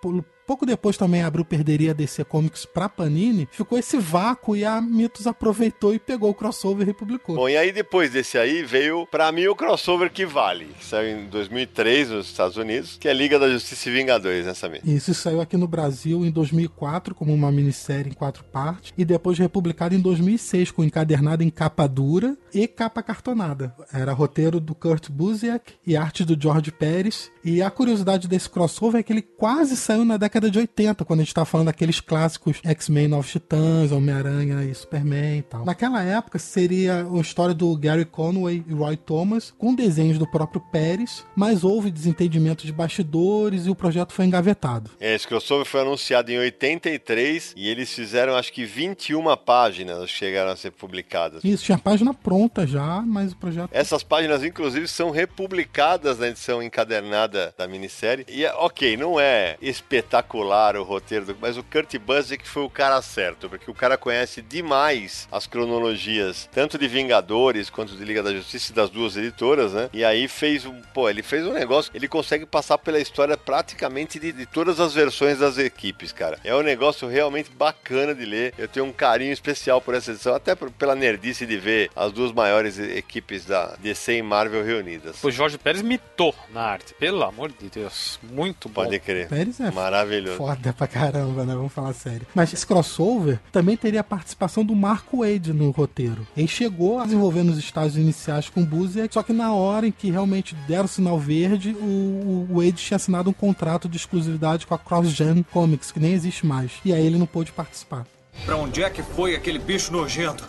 Pouco depois também a Abril perderia a DC Comics pra Panini, ficou esse vácuo e a Mitos aproveitou e pegou o crossover e publicou. Bom, e aí depois desse aí veio, pra mim, o crossover que vale, que saiu em 2003 nos Estados Unidos, que é Liga da Justiça e Vingadores, né, Samir? Isso saiu aqui no Brasil em 2004 como uma minissérie em quatro partes e depois republicado em 2006 com encadernado em capa dura e capa cartonada. Era roteiro do Kurt Busiek e arte do George Pérez. E a curiosidade desse crossover é que ele quase saiu na década de 80, quando a gente tá falando daqueles clássicos X-Men Novos Titãs, Homem-Aranha e Superman e tal. Naquela época seria a história do Gary Conway e Roy Thomas, com desenhos do próprio Pérez, mas houve desentendimento de bastidores e o projeto foi engavetado. É, Esse crossover foi anunciado em 83 e eles fizeram acho que 21 páginas que chegaram a ser publicadas. Isso, tinha página pronta já, mas o projeto. Essas páginas, inclusive, são republicadas na edição encadernada da minissérie. E, ok, não é espetacular o roteiro, do- mas o Kurt Busiek foi o cara certo, porque o cara conhece demais as cronologias, tanto de Vingadores quanto de Liga da Justiça e das duas editoras, né? E aí fez um. Pô, ele fez um negócio, ele consegue passar pela história praticamente de, de todas as versões das equipes, cara. É um negócio realmente bacana de ler. Eu tenho um carinho especial por essa edição, até por- pela nerdice de ver as duas maiores equipes da DC e Marvel reunidas. O Jorge Pérez mitou na arte, pelo amor de Deus. Muito bom. Pode crer. Pérez é Maravilhoso. Foda pra caramba, né? Vamos falar sério. Mas esse crossover também teria a participação do Marco Wade no roteiro. Ele chegou a desenvolver nos estágios iniciais com o Busiek, só que na hora em que realmente deram o sinal verde, o, o Wade tinha assinado um contrato de exclusividade com a CrossGen Comics, que nem existe mais. E aí ele não pôde participar. Pra onde é que foi aquele bicho nojento?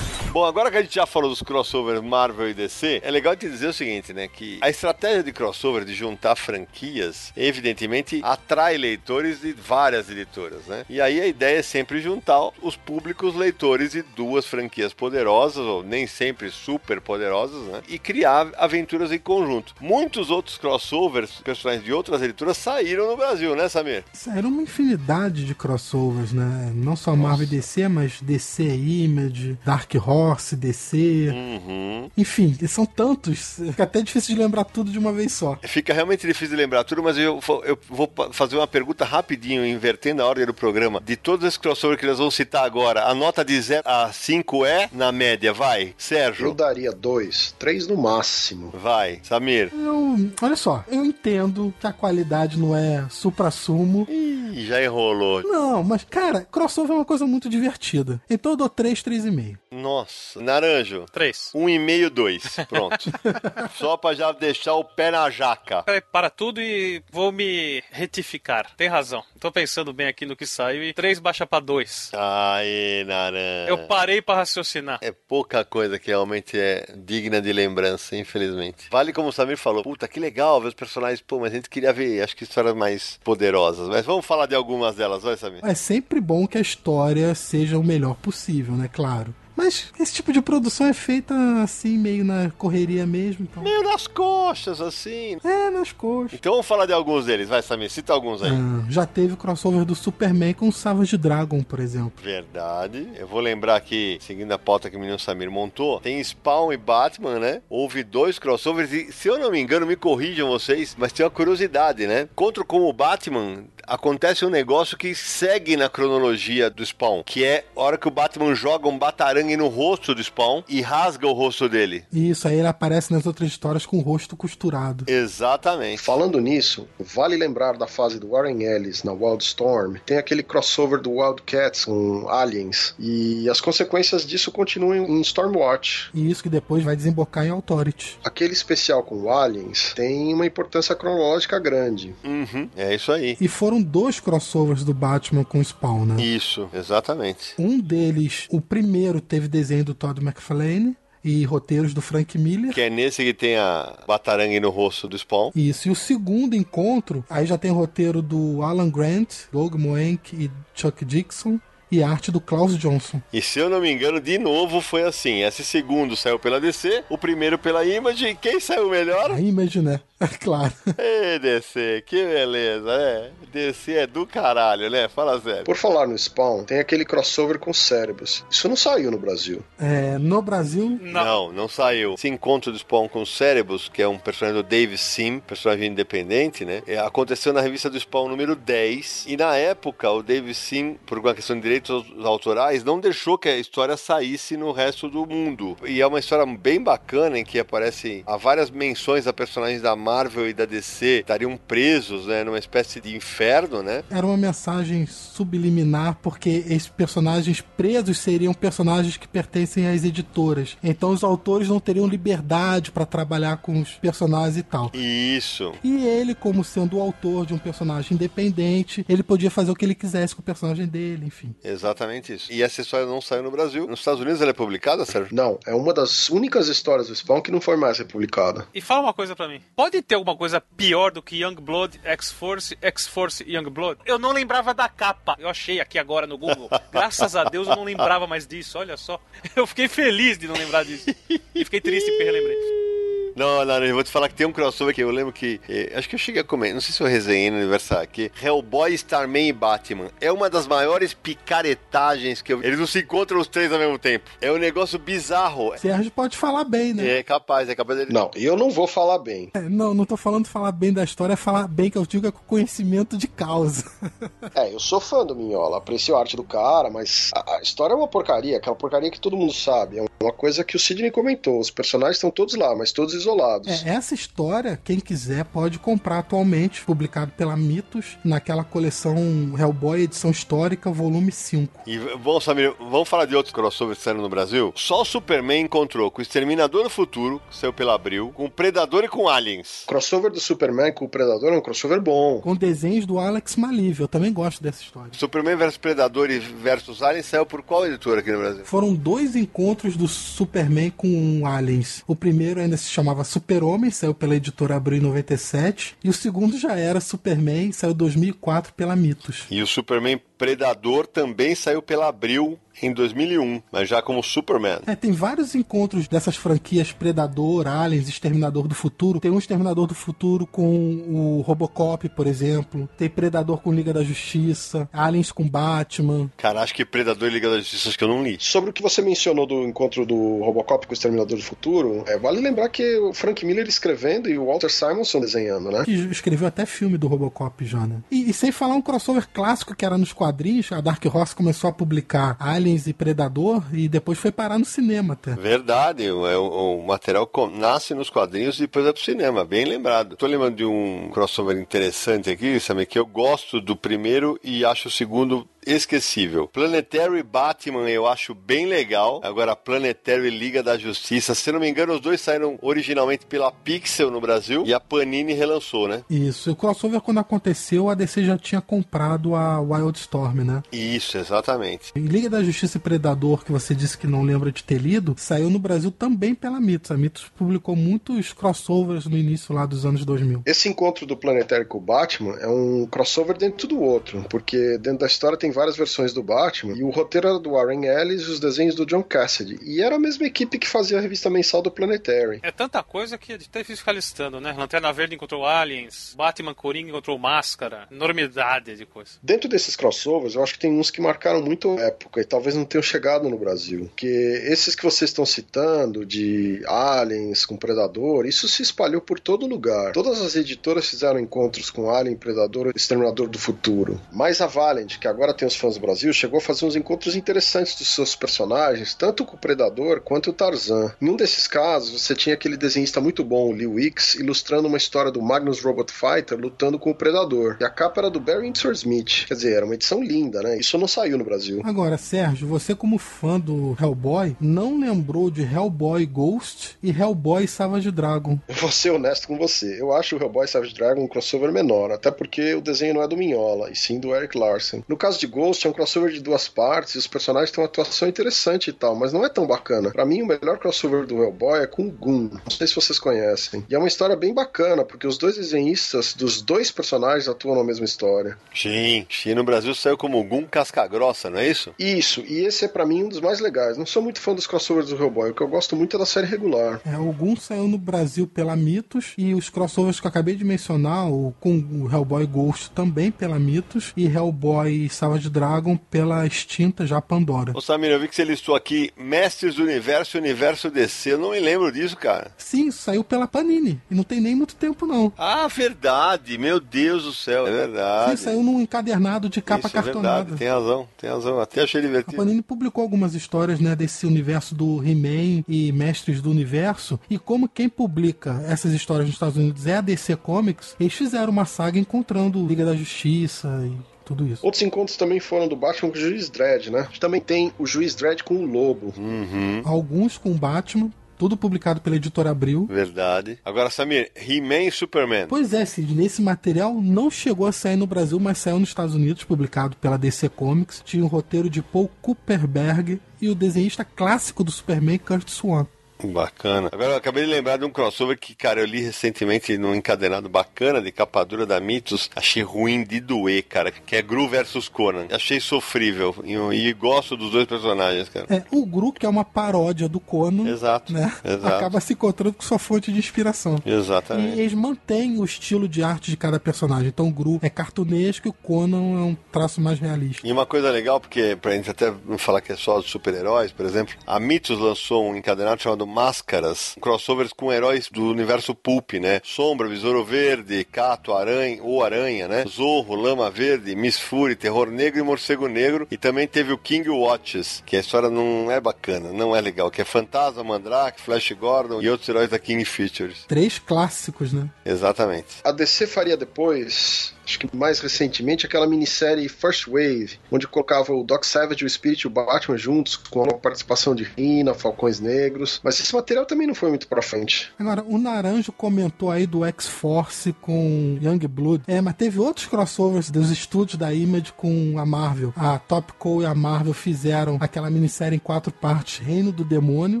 Bom, agora que a gente já falou dos crossovers Marvel e DC, é legal te dizer o seguinte, né? Que a estratégia de crossover, de juntar franquias, evidentemente atrai leitores de várias editoras, né? E aí a ideia é sempre juntar os públicos leitores de duas franquias poderosas, ou nem sempre super poderosas, né? E criar aventuras em conjunto. Muitos outros crossovers, personagens de outras editoras, saíram no Brasil, né, Samir? Saíram uma infinidade de crossovers, né? Não só Marvel e DC, mas DC Image, Dark Horse, DC. Uhum. Enfim, são tantos que é até difícil de lembrar tudo de uma vez só. Fica realmente difícil de lembrar tudo, mas eu, vou- eu vou fazer uma pergunta rapidinho, invertendo a ordem do programa. De todos esses crossovers que nós vamos citar agora, a nota de 0 a 5 é, na média, vai. Eu Sérgio, daria dois, três no máximo. vai. Samir. Eu, olha só, eu entendo que a qualidade não é supra-sumo. Ih, já enrolou. Não, mas, cara, crossover é uma coisa muito divertida. Então eu dou 3, 3,5. Nossa. Naranjo. Três. Um e meio, dois. Pronto. Só pra já deixar o pé na jaca. Peraí, para tudo e vou me retificar. Tem razão. Tô pensando bem aqui no que saiu e três baixa pra dois. Aê, naranja. Eu parei pra raciocinar. É pouca coisa que realmente é digna de lembrança, infelizmente. Vale como o Samir falou, puta, que legal ver os personagens, pô, mas a gente queria ver, acho que histórias mais poderosas. Mas vamos falar de algumas delas, vai, Samir? É sempre bom que a história seja o melhor possível, né? Claro. Mas esse tipo de produção é feita assim, meio na correria mesmo. Então... Meio nas coxas, assim. É, nas coxas. Então vamos falar de alguns deles, vai, Samir, cita alguns aí. Ah, já teve o crossover do Superman com o Savage Dragon, por exemplo. Verdade. Eu vou lembrar aqui, seguindo a pauta que o menino Samir montou, tem Spawn e Batman, né? Houve dois crossovers e, se eu não me engano, me corrijam vocês, mas tem uma curiosidade, né? Contra com o Batman, acontece um negócio que segue na cronologia do Spawn, que é a hora que o Batman joga um batarangue no rosto do Spawn e rasga o rosto dele. E isso aí ele aparece nas outras histórias com o rosto costurado. Exatamente. Falando nisso, vale lembrar da fase do Warren Ellis na Wildstorm. Tem aquele crossover do Wildcats com Aliens. E as consequências disso continuam em Stormwatch. E isso que depois vai desembocar em Authority. Aquele especial com Aliens tem uma importância cronológica grande. Uhum, é isso aí. E foram dois crossovers do Batman com o Spawn, né? Isso, exatamente. Um deles, o primeiro, teve desenho do Todd McFarlane e roteiros do Frank Miller. Que é nesse que tem a batarangue no rosto do Spawn. Isso, e o segundo encontro, aí já tem roteiro do Alan Grant, Doug Moenck e Chuck Dixon, e arte do Klaus Johnson. E se eu não me engano, de novo foi assim. Esse segundo saiu pela DC, o primeiro pela Image. Quem saiu melhor? A Image, né? claro. Ê, DC, que beleza, né? DC é do caralho, né? Fala sério. Por falar no Spawn, tem aquele crossover com Cérebros. Isso não saiu no Brasil. É, no Brasil, Não. Não, não saiu. Esse encontro do Spawn com os Cérebros, que é um personagem do Dave Sim, personagem independente, né? É, aconteceu na revista do Spawn número 10. E na época, o Dave Sim, por uma questão de direitos autorais, não deixou que a história saísse no resto do mundo. E é uma história bem bacana em que aparece há várias menções a personagens da Marvel e da DC estariam presos, né? Numa espécie de inferno, né? era uma mensagem subliminar, porque esses personagens presos seriam personagens que pertencem às editoras. Então os autores não teriam liberdade para trabalhar com os personagens e tal. Isso. E ele, como sendo o autor de um personagem independente, ele podia fazer o que ele quisesse com o personagem dele, enfim. Exatamente isso. E essa história não saiu no Brasil. Nos Estados Unidos ela é publicada, Sérgio? Não, é uma das únicas histórias do Spawn que não foi mais republicada. E fala uma coisa pra mim. Pode ter alguma coisa pior do que Youngblood, X-Force, X-Force e Youngblood? Eu não lembrava da capa. Eu achei aqui agora no Google. Graças a Deus eu não lembrava mais disso. Olha só. Eu fiquei feliz de não lembrar disso. E fiquei triste porque relembrei. Não, não, eu vou te falar que tem um crossover que eu lembro que. eh, acho que eu cheguei a comer. Não sei se eu resenhei no aniversário aqui. Hellboy, Starman e Batman. É uma das maiores picaretagens que eu. Eles não se encontram os três ao mesmo tempo. É um negócio bizarro. Sérgio pode falar bem, né? É capaz, é capaz dele. Não, eu não vou falar bem. É, não, não tô falando falar bem da história, é falar bem que eu digo é com conhecimento de causa. É, eu sou fã do Minhola, aprecio a arte do cara, mas a, a história é uma porcaria, aquela porcaria que todo mundo sabe. É uma coisa que o Sidney comentou. Os personagens estão todos lá, mas todos isolados. É, essa história, quem quiser pode comprar atualmente, publicado pela Mitos, naquela coleção Hellboy Edição Histórica, volume 5. E vamos, Samir, vamos falar de outros crossovers que saíram no Brasil? Só o Superman encontrou com o Exterminador do Futuro, que saiu pela Abril, com o Predador e com Aliens. O crossover do Superman com o Predador é um crossover bom. Com desenhos do Alex Maliv, eu também gosto dessa história. Superman vs Predador e versus Aliens saiu por qual editora aqui no Brasil? Foram dois encontros do Superman com aliens. O primeiro ainda se chamava Super-Homem, saiu pela editora Abril em 97. E o segundo já era Superman, saiu em 2004 pela Mitos. E o Superman Predador também saiu pela Abril em 2001, mas já como Superman. É, tem vários encontros dessas franquias Predador, Aliens, Exterminador do Futuro. Tem um Exterminador do Futuro com o Robocop, por exemplo. Tem Predador com Liga da Justiça. Aliens com Batman. Cara, acho que Predador e Liga da Justiça acho que eu não li. Sobre o que você mencionou do encontro do Robocop com o Exterminador do Futuro, é, vale lembrar que o Frank Miller escrevendo e o Walter Simonson desenhando, né? Que escreveu até filme do Robocop já, né? E, e sem falar um crossover clássico que era nos quadrinhos, a Dark Horse começou a publicar Aliens e Predador e depois foi parar no cinema até. Verdade, o, o, o material nasce nos quadrinhos e depois é pro cinema, bem lembrado. Tô lembrando de um crossover interessante aqui, sabe, que eu gosto do primeiro e acho o segundo esquecível. Planetary Batman eu acho bem legal. Agora, Planetary Liga da Justiça, se não me engano, os dois saíram originalmente pela Pixel no Brasil e a Panini relançou, né? Isso. O crossover, quando aconteceu, a DC já tinha comprado a Wildstorm, né? Isso, exatamente. E Liga da Justiça e Predador, que você disse que não lembra de ter lido, saiu no Brasil também pela Mitos. A Mitos publicou muitos crossovers no início lá dos anos 2000. Esse encontro do Planetary com o Batman é um crossover dentro do outro, porque dentro da história tem várias versões do Batman, e o roteiro era do Warren Ellis e os desenhos do John Cassidy. E era a mesma equipe que fazia a revista mensal do Planetary. É tanta coisa que até difícil ficar listando, né? Lanterna Verde encontrou Aliens, Batman Coringa encontrou Máscara, enormidade de coisa. Dentro desses crossovers, eu acho que tem uns que marcaram muito a época e talvez não tenham chegado no Brasil. Que esses que vocês estão citando, de Aliens com Predador, isso se espalhou por todo lugar. Todas as editoras fizeram encontros com Alien, Predador, Exterminador do Futuro. Mas a Valiant, que agora tem os fãs do Brasil, chegou a fazer uns encontros interessantes dos seus personagens, tanto com o Predador quanto o Tarzan. Em um desses casos, você tinha aquele desenhista muito bom, o Lee Wicks, ilustrando uma história do Magnus Robot Fighter lutando com o Predador. E a capa era do Barry Windsor Smith. Quer dizer, era uma edição linda, né? Isso não saiu no Brasil. Agora, Sérgio, você como fã do Hellboy, não lembrou de Hellboy Ghost e Hellboy Savage Dragon. Eu vou ser honesto com você. Eu acho o Hellboy Savage Dragon um crossover menor, até porque o desenho não é do Minhola, e sim do Eric Larson. No caso de Ghost, é um crossover de duas partes, e os personagens têm uma atuação interessante e tal, mas não é tão bacana. Para mim, o melhor crossover do Hellboy é com o Goon. Não sei se vocês conhecem. E é uma história bem bacana, porque os dois desenhistas dos dois personagens atuam na mesma história. Sim, sim. No Brasil saiu como Goon Casca Grossa, não é isso? Isso, e esse é para mim um dos mais legais. Não sou muito fã dos crossovers do Hellboy, o que eu gosto muito é da série regular. É, o Goon saiu no Brasil pela Mitos e os crossovers que eu acabei de mencionar, o, com o Hellboy Ghost também pela Mitos e Hellboy Savage Dragon pela extinta já Pandora. Ô Samir, eu vi que você listou aqui Mestres do Universo e Universo DC. Eu não me lembro disso, cara. Sim, saiu pela Panini. E não tem nem muito tempo, não. Ah, verdade. Meu Deus do céu. É verdade. Sim, saiu num encadernado de capa Isso, é cartonada. verdade. Tem razão, tem razão. Até achei A divertido. Panini publicou algumas histórias né, desse universo do He-Man e Mestres do Universo. E como quem publica essas histórias nos Estados Unidos é a DC Comics, eles fizeram uma saga encontrando Liga da Justiça e tudo isso. Outros encontros também foram do Batman com o Juiz Dredd, né? A gente também tem o Juiz Dredd com o Lobo. Uhum. Alguns com Batman, tudo publicado pela editora Abril. Verdade. Agora, Samir, He-Man e Superman. Pois é, Cid, esse material não chegou a sair no Brasil, mas saiu nos Estados Unidos, publicado pela DC Comics. Tinha o roteiro de Paul Cooperberg e o desenhista clássico do Superman, Kurt Swan. Bacana. Agora eu acabei de lembrar de um crossover que, cara, eu li recentemente num encadenado bacana de capa dura da Mitos. Achei ruim de doer, cara. Que é Gru versus Conan. Achei sofrível. E, e gosto dos dois personagens, cara. É, o Gru, que é uma paródia do Conan, Exato. né? Exato. Acaba se encontrando com sua fonte de inspiração. E Exatamente. eles mantêm o estilo de arte de cada personagem. Então o Gru é cartunesco e o Conan é um traço mais realista. E uma coisa legal, porque pra gente até não falar que é só dos super-heróis, por exemplo, a Mitos lançou um encadenado chamado Máscaras, crossovers com heróis do universo Pulp, né? Sombra, Besouro Verde, Cato, Aranha, ou Aranha, né? Zorro, Lama Verde, Miss Fury, Terror Negro e Morcego Negro. E também teve o King Watches, que a história não é bacana, não é legal, que é Fantasma, Mandrake, Flash Gordon e outros heróis da King Features. Três clássicos, né? Exatamente. A DC faria depois acho que mais recentemente, aquela minissérie First Wave, onde colocava o Doc Savage, o Spirit e o Batman juntos, com a participação de Rina, Falcões Negros. Mas esse material também não foi muito pra frente. Agora, o Naranjo comentou aí do X-Force com Young Blood. É, mas teve outros crossovers dos estúdios da Image com a Marvel. A Top Cow e a Marvel fizeram aquela minissérie em quatro partes, Reino do Demônio.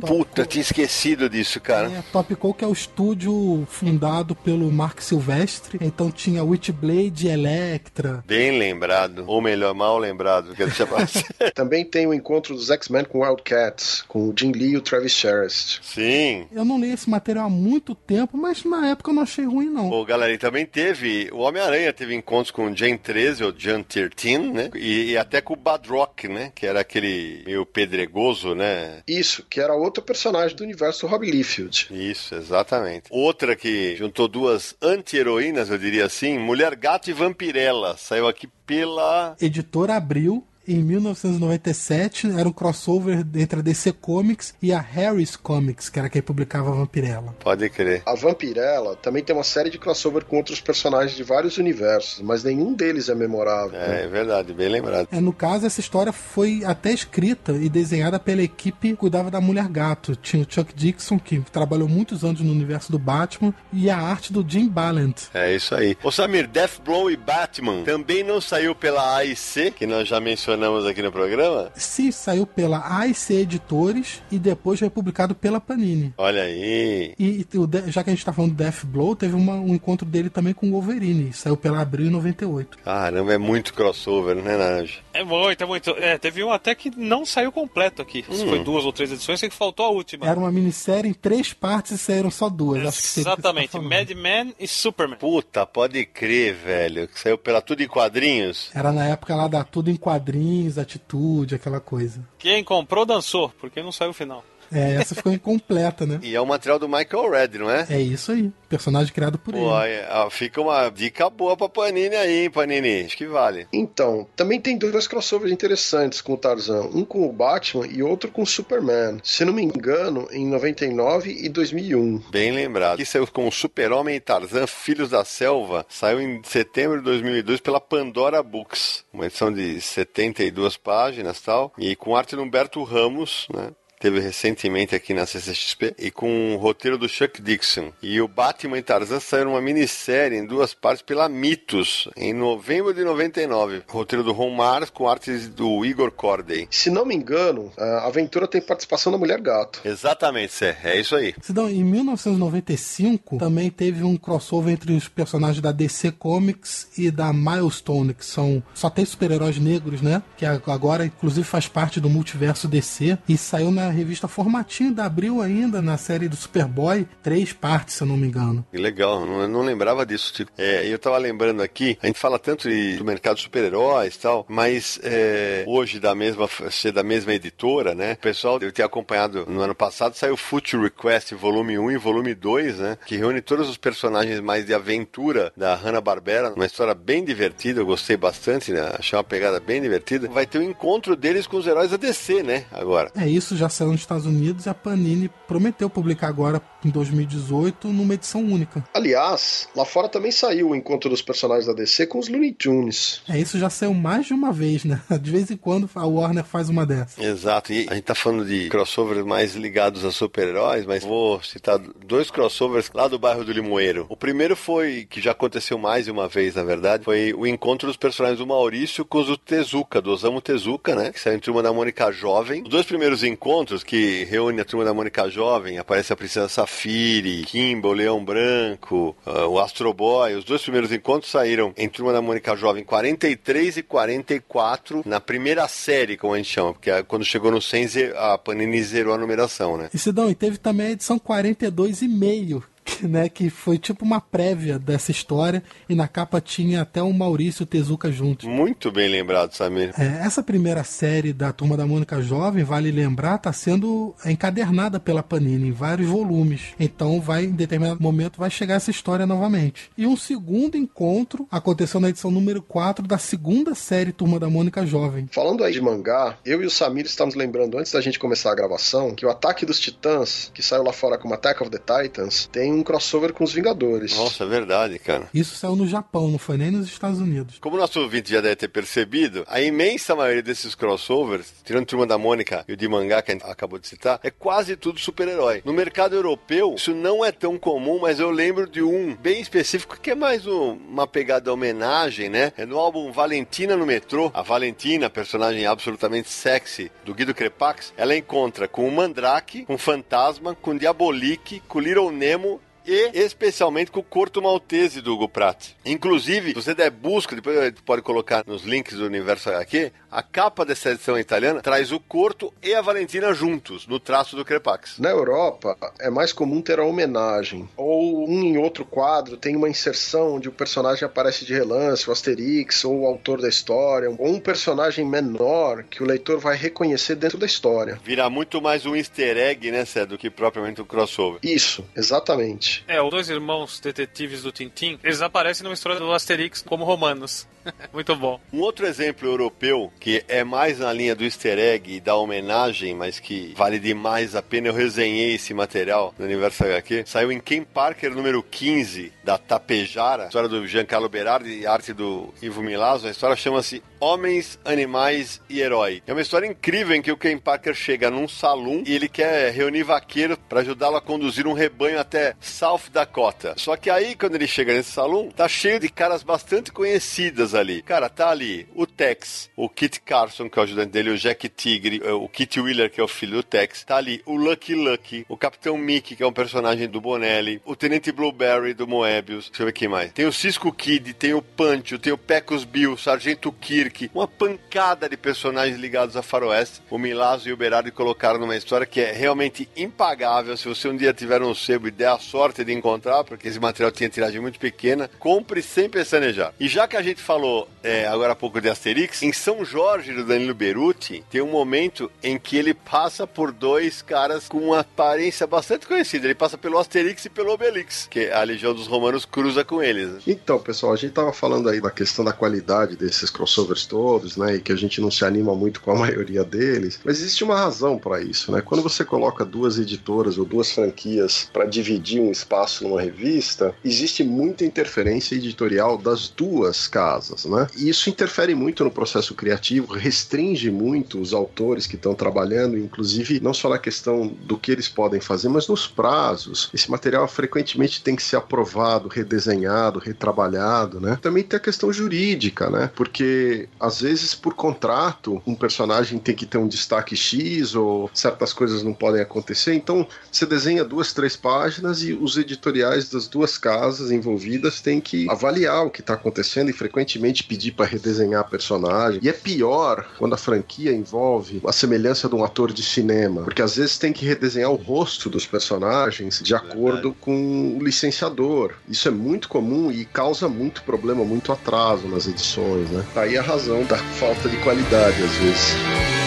Puta, tinha esquecido disso, cara. É, Top Cow que é o estúdio fundado pelo Mark Silvestre. Então tinha Witchblade e Electra. Bem lembrado. Ou melhor, mal lembrado. Também tem o encontro dos X-Men com Wildcats, com o Jim Lee e o Travis Sherrist. Sim. Eu não li esse material há muito tempo, mas na época eu não achei ruim, não. Ô, galera, e também teve. O Homem-Aranha teve encontros com o Jane 13, ou Jan 13, né? E, e até com o Badrock, né? Que era aquele meio pedregoso, né? Isso, que era outro personagem do universo do Rob Liefeld. Isso, exatamente. Outra que juntou duas anti-heroínas, eu diria assim, Mulher Gato e Vampirella. Saiu aqui pela. Editora Abril. Em 1997 era um crossover entre a DC Comics e a Harris Comics, que era quem publicava a Vampirella. Pode crer. A Vampirella também tem uma série de crossover com outros personagens de vários universos, mas nenhum deles é memorável. É, é verdade, bem lembrado. É, no caso, essa história foi até escrita e desenhada pela equipe que cuidava da Mulher Gato. Tinha o Chuck Dixon, que trabalhou muitos anos no universo do Batman, e a arte do Jim Ballant. É isso aí. Ô Samir, Death Blow e Batman também não saiu pela AIC, que nós já mencionamos aqui no programa? Sim, saiu pela AIC Editores e depois foi publicado pela Panini. Olha aí. E, e já que a gente tá falando do Death Blow, teve uma- um encontro dele também com o Wolverine. Saiu pela Abril em 98. Caramba, é muito crossover, né, Naranjo? É muito, é muito. É, teve um até que não saiu completo aqui. Se foi duas ou três edições, sei que faltou a última. Era uma minissérie em três partes e saíram só duas. Tá Exatamente, falando. Madman e Superman. Puta, pode crer, velho. Que saiu pela tudo em quadrinhos. Era na época lá da Tudo em Quadrinhos, Atitude, aquela coisa. Quem comprou dançou, porque não saiu o final. É, essa ficou incompleta, né? E é o material do Michael Red, não é? É isso aí. Personagem criado por Pô, ele. ó, fica uma dica boa pra Panini aí, hein, Panini? Acho que vale. Então, também tem dois crossovers interessantes com o Tarzan, um com o Batman e outro com o Superman. Se não me engano, em 99 e 2001. Bem lembrado. Aqui saiu com o Super-Homem e Tarzan, Filhos da Selva. Saiu em setembro de 2002 pela Pandora Books. Uma edição de 72 páginas e tal. E com arte do Humberto Ramos, né? Teve recentemente aqui na CCXP e com o roteiro do Chuck Dixon. E o Batman e Tarzan saíram uma minissérie em duas partes pela Mitos, em novembro de 99. Roteiro do Ron Mars com artes do Igor Corday. Se não me engano, a aventura tem participação da Mulher Gato. Exatamente, Cé. É isso aí. Sidão, em 1995 também teve um crossover entre os personagens da DC Comics e da Milestone, que são só tem super-heróis negros, né? Que agora inclusive faz parte do multiverso DC e saiu na revista Formatinho da Abril ainda na série do Superboy, três partes, se eu não me engano. Que legal, não, eu não lembrava disso. Tipo. É, eu tava lembrando aqui, a gente fala tanto de, do mercado de super-heróis e tal, mas é, hoje da mesma, ser da mesma editora, né? O pessoal deve ter acompanhado no ano passado, saiu Foot Request volume 1 e volume 2, né? Que reúne todos os personagens mais de aventura da Hanna-Barbera, uma história bem divertida, eu gostei bastante, né? Achei uma pegada bem divertida. Vai ter o um encontro deles com os heróis da DC, né? Agora. É, isso já saiu nos Estados Unidos e a Panini prometeu publicar agora em 2018 numa edição única. Aliás, lá fora também saiu o encontro dos personagens da DC com os Looney Tunes. É, isso já saiu mais de uma vez, né? De vez em quando a Warner faz uma dessa. Exato, e a gente tá falando de crossovers mais ligados a super-heróis, mas vou citar dois crossovers lá do bairro do Limoeiro. O primeiro foi, que já aconteceu mais de uma vez, na verdade, foi o encontro dos personagens do Maurício com os do Tezuka, do Osamu Tezuka, né? Que saiu em Turma da Mônica Jovem. Os dois primeiros encontros, que reúne a Turma da Mônica Jovem, aparece a Princesa Safiri, Kimba, o Leão Branco, uh, o Astro Boy. Os dois primeiros encontros saíram em Turma da Mônica Jovem 43 e 44, na primeira série, como a gente chama, porque ah, quando chegou no 100, ze- a Panini zerou a numeração, né? E Sidão, e teve também a edição 42 e meio, né, que foi tipo uma prévia dessa história, e na capa tinha até o Maurício e o Tezuka juntos. Muito bem lembrado, Samir. É, essa primeira série da Turma da Mônica Jovem, vale lembrar, está sendo encadernada pela Panini em vários volumes. Então, vai em determinado momento, vai chegar essa história novamente. E um segundo encontro aconteceu na edição número 4 da segunda série Turma da Mônica Jovem. Falando aí de mangá, eu e o Samir estamos lembrando antes da gente começar a gravação que o Ataque dos Titãs, que saiu lá fora como Attack of the Titans, tem um crossover com os Vingadores. Nossa, é verdade, cara. Isso saiu no Japão, não foi nem nos Estados Unidos. Como o nosso ouvinte já deve ter percebido, a imensa maioria desses crossovers, tirando Turma da Mônica e o de mangá que a gente acabou de citar, é quase tudo super-herói. No mercado europeu, isso não é tão comum, mas eu lembro de um bem específico que é mais um- uma pegada homenagem, né? É no álbum Valentina no Metrô. A Valentina, personagem absolutamente sexy do Guido Crepax, ela encontra com o Mandrake, com o Fantasma, com o Diabolique, com o Little Nemo e especialmente com o Corto Maltese do Hugo Pratt. Inclusive, se você der busca, depois a gente pode colocar nos links do Universo HQ, a capa dessa edição italiana traz o Corto e a Valentina juntos, no traço do Crepax. Na Europa, é mais comum ter a homenagem. Ou um em outro quadro tem uma inserção onde o personagem aparece de relance, o Asterix, ou o autor da história, ou um personagem menor que o leitor vai reconhecer dentro da história. Vira muito mais um easter egg, né, Cé, do que propriamente um crossover. Isso, exatamente. É, os dois irmãos detetives do Tintim, eles aparecem numa história do Asterix como romanos. Muito bom. Um outro exemplo europeu, que é mais na linha do easter egg e da homenagem, mas que vale demais a pena, eu resenhei esse material no Universo HQ, saiu em Ken Parker número 15, da Tapejara, história do Giancarlo Berardi e arte do Ivo Milazzo. A história chama-se Homens, Animais e Herói. É uma história incrível em que o Ken Parker chega num salão e ele quer reunir vaqueiro para ajudá-lo a conduzir um rebanho até South Dakota. Só que aí, quando ele chega nesse salão, tá cheio de caras bastante conhecidas ali. Cara, tá ali o Tex, o Kit Carson, que é o ajudante dele, o Jack Tigre, eh, o Kit Wheeler, que é o filho do Tex. Tá ali o Lucky Lucky, o Capitão Mickey, que é um personagem do Bonelli, o Tenente Blueberry do Moebius. Deixa eu ver quem mais. Tem o Cisco Kid, tem o Pancho, tem o Pecos Bill, Sargento Kirk, uma pancada de personagens ligados a Faroeste. O Milazzo e o Berardi colocaram numa história que é realmente impagável. Se você um dia tiver um sebo e der a sorte de encontrar, porque esse material tinha tiragem muito pequena, compre sem pestanejar. E já que a gente falou é, agora há pouco de Asterix, em São Jorge do Danilo Beruti, tem um momento em que ele passa por dois caras com uma aparência bastante conhecida. Ele passa pelo Asterix e pelo Obelix, que a Legião dos Romanos cruza com eles. Então, pessoal, a gente tava falando aí da questão da qualidade desses crossovers todos, né? E que a gente não se anima muito com a maioria deles. Mas existe uma razão para isso, né? Quando você coloca duas editoras ou duas franquias para dividir um espaço numa revista, existe muita interferência editorial das duas casas, né? E isso interfere muito no processo criativo, restringe muito os autores que estão trabalhando, inclusive não só na questão do que eles podem fazer, mas nos prazos. Esse material frequentemente tem que ser aprovado, redesenhado, retrabalhado, né? Também tem a questão jurídica, né? Porque às vezes por contrato um personagem tem que ter um destaque X ou certas coisas não podem acontecer, então você desenha duas, três páginas e os editoriais das duas casas envolvidas têm que avaliar o que está acontecendo e frequentemente pedir para redesenhar personagem. E é pior quando a franquia envolve a semelhança de um ator de cinema, porque às vezes tem que redesenhar o rosto dos personagens de acordo com o licenciador. Isso é muito comum e causa muito problema, muito atraso nas edições, né? Tá aí a razão da falta de qualidade às vezes.